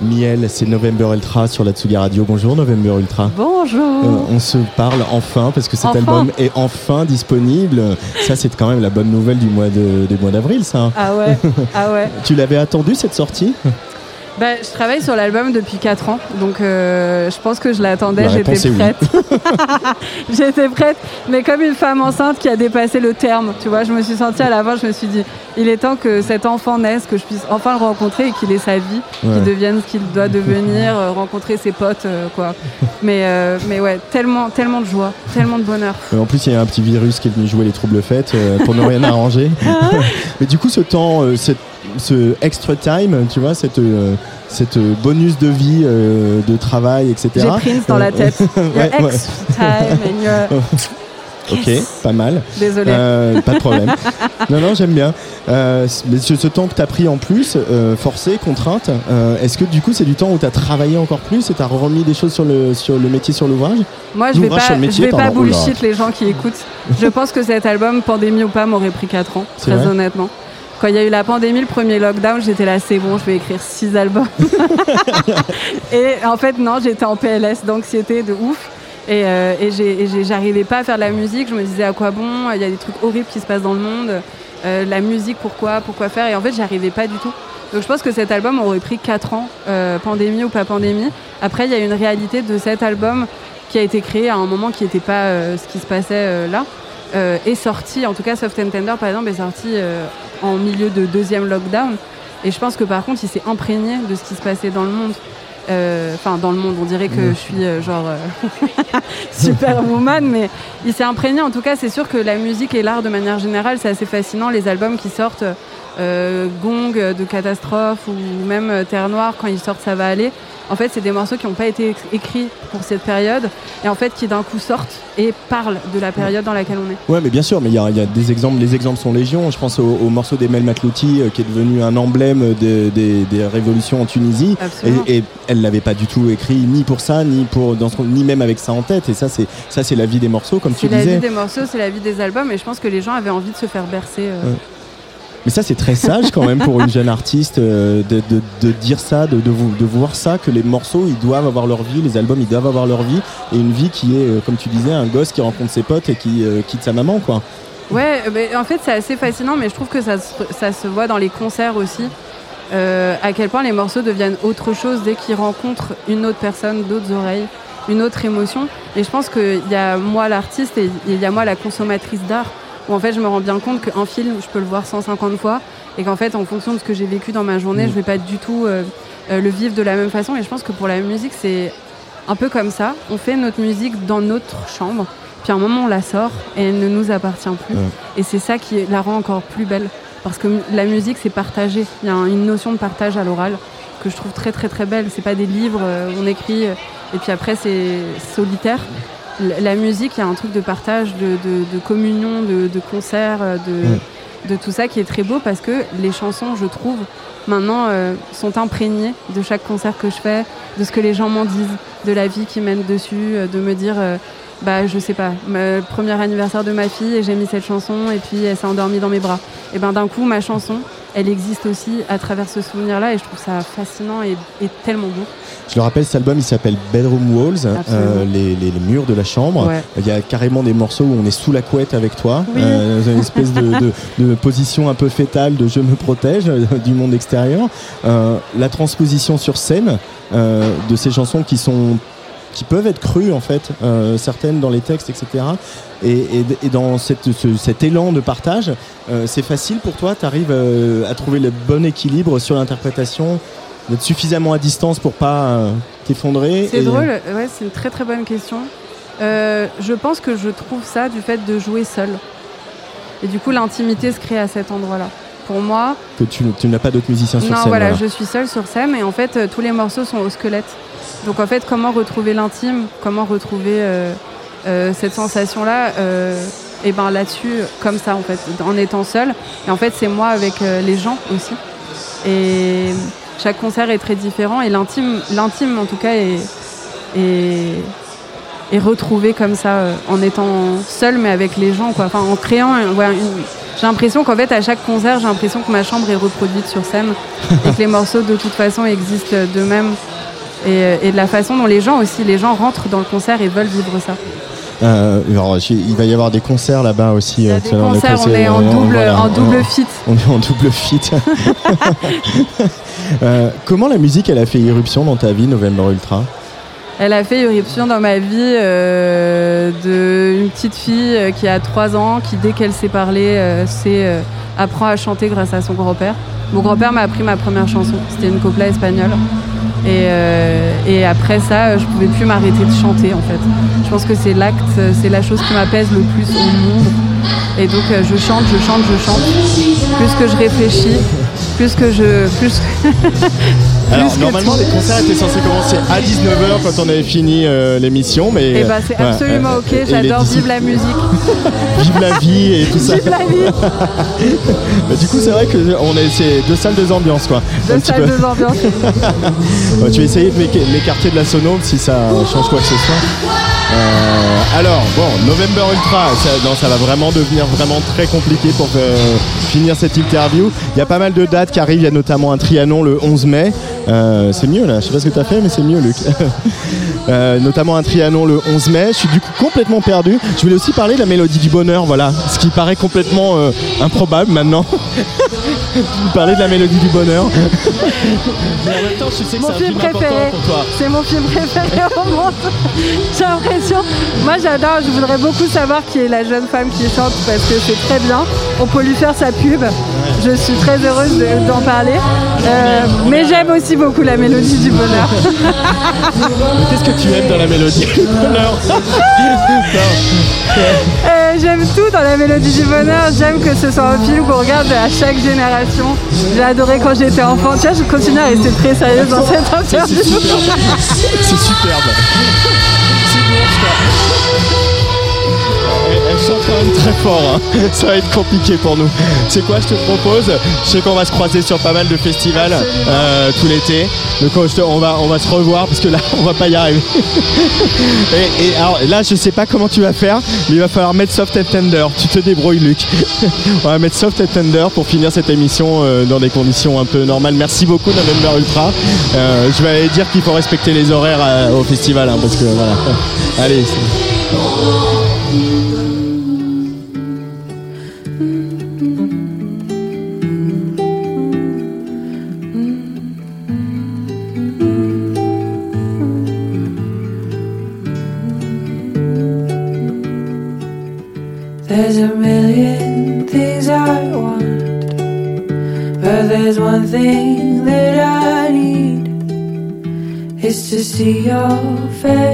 Miel, c'est November Ultra sur la Tsugi Radio. Bonjour November Ultra. Bonjour. Euh, on se parle enfin parce que cet Enfin. album est enfin disponible. Ça, c'est quand même la bonne nouvelle du mois de, du mois d'avril, ça. Ah ouais, ah ouais. Tu l'avais attendu cette sortie? Bah, je travaille sur l'album depuis 4 ans, donc euh, je pense que je l'attendais, La j'étais oui. prête. j'étais prête, mais comme une femme enceinte qui a dépassé le terme, tu vois, je me suis sentie à la fin, je me suis dit, il est temps que cet enfant naisse, que je puisse enfin le rencontrer et qu'il ait sa vie, Ouais. qu'il devienne ce qu'il doit devenir, euh, rencontrer ses potes, euh, quoi. Mais, euh, mais ouais, tellement, tellement de joie, tellement de bonheur. En plus, il y a un petit virus qui est venu jouer les troubles fêtes euh, pour ne rien arranger. Mais du coup, ce temps, euh, cette- ce extra time, tu vois, cette, euh, cette euh, bonus de vie, euh, de travail, etc. J'ai Prince dans la tête. Your Ouais, time and your- Ok, pas mal. Désolé. Euh, pas de problème. non, non, j'aime bien. Euh, mais ce, ce temps que tu as pris en plus, euh, forcé, contrainte, euh, est-ce que du coup c'est du temps où tu as travaillé encore plus et tu as remis des choses sur le, sur le métier, sur l'ouvrage? Moi, je vais pas, métier, je vais pas bullshit les gens qui écoutent. Je pense que cet album, pandémie ou pas, m'aurait pris 4 ans, très honnêtement. Quand il y a eu la pandémie, le premier lockdown, j'étais là, c'est bon, je vais écrire 6 albums. et en fait, non, j'étais en PLS d'anxiété de ouf. Et, euh, et j'arrivais pas à faire de la musique. Je me disais à quoi bon Il y a des trucs horribles qui se passent dans le monde. Euh, la musique, pourquoi Pourquoi faire? Et en fait, j'arrivais pas du tout. Donc je pense que cet album aurait pris 4 ans, euh, pandémie ou pas pandémie. Après, il y a une réalité de cet album qui a été créé à un moment qui n'était pas ce qui se passait là. Est sorti, en tout cas Soft and Tender par exemple, est sorti en milieu de deuxième lockdown. Et je pense que par contre, il s'est imprégné de ce qui se passait dans le monde. Euh, Enfin, dans le monde, on dirait que je suis euh, genre euh, superwoman, mais il s'est imprégné. En tout cas, c'est sûr que la musique et l'art de manière générale, c'est assez fascinant. Les albums qui sortent, euh, Gong de Catastrophe ou même euh, Terre Noire, quand ils sortent, ça va aller. En fait, c'est des morceaux qui n'ont pas été éc- écrits pour cette période et en fait qui d'un coup sortent et parlent de la période dans laquelle on est. Ouais, mais bien sûr, mais il y, a il y a des exemples, les exemples sont légion. Je pense au, au morceau d'Emel Matlouti euh, qui est devenu un emblème des, des- des révolutions en Tunisie. Et, et elle l'avait pas du tout écrit ni pour ça, ni pour dans son- ni même avec ça en tête. Et ça, c'est ça, c'est la vie des morceaux, comme tu C'est la disais. vie des morceaux, c'est la vie des albums et je pense que les gens avaient envie de se faire bercer. euh, Ouais. Mais ça, c'est très sage quand même pour une jeune artiste euh, de, dire ça, de, voir ça, que les morceaux, ils doivent avoir leur vie, les albums, ils doivent avoir leur vie, et une vie qui est, euh, comme tu disais, un gosse qui rencontre ses potes et qui euh, quitte sa maman, quoi. Ouais, en fait c'est assez fascinant, mais je trouve que ça se, voit dans les concerts aussi. à quel point les morceaux deviennent autre chose dès qu'ils rencontrent une autre personne, d'autres oreilles, une autre émotion. Et je pense qu'il y a moi l'artiste et il y a moi la consommatrice d'art, où en fait je me rends bien compte qu'un film, je peux le voir 150 fois, et qu'en fait en fonction de ce que j'ai vécu dans ma journée, Mm. je vais pas du tout euh, euh, le vivre de la même façon. Et je pense que pour la musique, c'est un peu comme ça. On fait notre musique dans notre chambre, puis à un moment on la sort et elle ne nous appartient plus. Et c'est ça qui la rend encore plus belle. Parce que la musique, c'est partagé. Il y a un- une notion de partage à l'oral que je trouve très très très belle. C'est pas des livres euh, où on écrit et puis après c'est solitaire. La musique, il y a un truc de partage, de, de- de communion, de, de concert, euh, de, Ouais. de tout ça qui est très beau parce que les chansons, je trouve, maintenant euh, sont imprégnées de chaque concert que je fais, de ce que les gens m'en disent, de la vie qui mène dessus, euh, de me dire, euh, bah je sais pas, le premier anniversaire de ma fille et j'ai mis cette chanson et puis elle s'est endormie dans mes bras. Et ben d'un coup, ma chanson, elle existe aussi à travers ce souvenir-là et je trouve ça fascinant et, et tellement beau. Je le rappelle, cet album il s'appelle Bedroom Walls, euh, les, les- les murs de la chambre. Ouais. Il y a carrément des morceaux où on est sous la couette avec toi, Oui. euh, dans une espèce de, de- de position un peu fétale de je me protège euh, du monde extérieur. Euh, la transposition sur scène de ces chansons qui sont qui peuvent être crues en fait, euh, certaines dans les textes, etc. Et, et- et dans cette- ce- cet élan de partage, euh, c'est facile pour toi, tu arrives à trouver le bon équilibre sur l'interprétation, d'être suffisamment à distance pour pas euh, t'effondrer. C'est et- drôle, ouais, c'est une très très bonne question. Euh, je pense que je trouve ça du fait de jouer seul. Et du coup, l'intimité se crée à cet endroit-là. Pour moi, Que tu, tu n'as pas d'autres musiciens sur non, scène. voilà, voilà. je suis seule sur scène et en fait, euh, tous les morceaux sont au squelette. Donc en fait, comment retrouver l'intime? Comment retrouver euh, euh, cette sensation-là Et ben là-dessus, comme ça en fait, en étant seule. Et en fait, c'est moi avec les gens aussi. Et chaque concert est très différent et l'intime, l'intime en tout cas est, est, est retrouvé comme ça euh, en étant seul mais avec les gens quoi. Enfin en créant une- j'ai l'impression qu'en fait, à chaque concert, j'ai l'impression que ma chambre est reproduite sur scène et que les morceaux, de toute façon, existent d'eux-mêmes. Et, euh, et de la façon dont les gens aussi, les gens rentrent dans le concert et veulent vivre ça. Euh, alors, il va y avoir des concerts là-bas aussi. euh, des concerts, on est en double- voilà, en double on- fit. On est en double fit. Euh, comment la musique, elle a fait irruption dans ta vie, November Ultra? Elle a fait irruption dans ma vie euh, de une petite fille euh, qui a 3 ans, qui dès qu'elle sait parler, euh, apprend à chanter grâce à son grand-père. Mon grand-père m'a appris ma première chanson, c'était une copla espagnole. Et, et après ça, je pouvais plus m'arrêter de chanter en fait. Je pense que c'est l'acte, c'est la chose qui m'apaise le plus au monde. Et donc je chante, je chante, je chante. Plus que je réfléchis, plus que je... Plus Alors, normalement, les concerts étaient censés commencer à 19h quand on avait fini euh, l'émission. mais Et bah c'est absolument Euh, ok, les j'adore vivre la musique. Vive la vie et tout ça. Vive la vie Bah, du coup, c'est vrai que on est, c'est deux salles, deux ambiances, quoi. Deux salles, deux ambiances. Tu vas essayer de m'éca- m'écarter de la sono si ça change quoi que ce soit. Euh, alors, bon, November Ultra, ça, non, ça va vraiment devenir vraiment très compliqué pour euh, finir cette interview. Il y a pas mal de dates qui arrivent, il y a notamment un Trianon le 11 mai. Euh, c'est mieux là, je sais pas ce que tu fait, mais c'est mieux, Luc. Euh, notamment un Trianon le 11 mai. Je suis du coup complètement perdu. Je voulais aussi parler de la mélodie du bonheur, voilà, ce qui paraît complètement euh, improbable maintenant. parler de la mélodie du bonheur. Mais en même temps, je sais que Mon c'est un film important préféré. pour toi. C'est mon film préféré au monde. J'ai l'impression. Moi j'adore, je voudrais beaucoup savoir qui est la jeune femme qui chante parce que c'est très bien. On peut lui faire sa pub. Je suis très heureuse de- d'en parler. Euh, mais j'aime aussi beaucoup la mélodie du bonheur. Qu'est-ce que tu aimes dans la mélodie du bonheur? Euh, j'aime tout dans la mélodie du bonheur. J'aime que ce soit un film qu'on regarde à chaque génération. J'ai adoré quand j'étais enfant. Tu vois, je continue à rester très sérieuse dans cette interview. C'est superbe. C'est superbe. C'est bon, ça. Elle, elle chante quand même très fort. hein. Ça va être compliqué pour nous. C'est quoi, je te propose? Je sais qu'on va se croiser sur pas mal de festivals euh, tout l'été. Donc on, je te- on va, on va se revoir parce que là, on va pas y arriver. et, et alors là, je sais pas comment tu vas faire, mais il va falloir mettre Soft and Tender. Tu te débrouilles, Luc. on va mettre Soft and Tender pour finir cette émission euh, dans des conditions un peu normales. Merci beaucoup, November Ultra. Euh, je vais aller dire qu'il faut respecter les horaires au festival hein, parce que voilà. Allez. See your face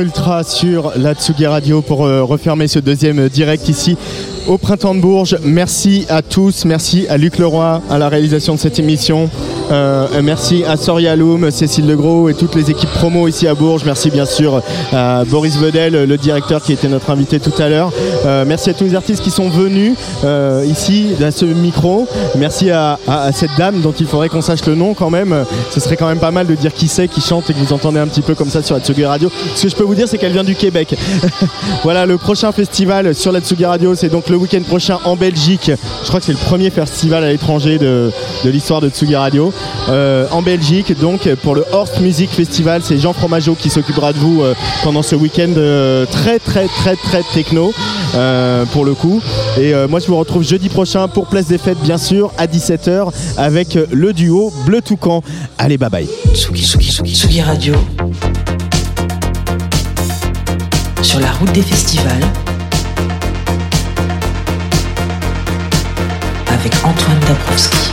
Ultra sur la Tsugi Radio pour euh, refermer ce deuxième direct ici au Printemps de Bourges. Merci à tous, merci à Luc Leroy à la réalisation de cette émission. Euh, merci à Soria Loum, Cécile Legros et toutes les équipes promo ici à Bourges. Merci bien sûr à Boris Vedel, le directeur qui était notre invité tout à l'heure. Euh, merci à tous les artistes qui sont venus euh, ici à ce micro. Merci à, à- à cette dame dont il faudrait qu'on sache le nom quand même. Ce serait quand même pas mal de dire qui c'est qui chante et que vous entendez un petit peu comme ça sur la Tsugi Radio. Ce que je peux vous dire, c'est qu'elle vient du Québec. voilà, le prochain festival sur la Tsugi Radio, c'est donc le week-end prochain en Belgique. Je crois que c'est le premier festival à l'étranger de, de l'histoire de Tsugi Radio. Euh, en Belgique, donc pour le Horst Music Festival, c'est Jean Fromageau qui s'occupera de vous euh, pendant ce week-end euh, très très très très techno pour le coup. Et moi je vous retrouve jeudi prochain pour Place des Fêtes bien sûr à 17h avec le duo Bleu Toucan. Allez bye bye. Tsugi, Tsugi Radio. Sur la route des festivals. Avec Antoine Dabrowski.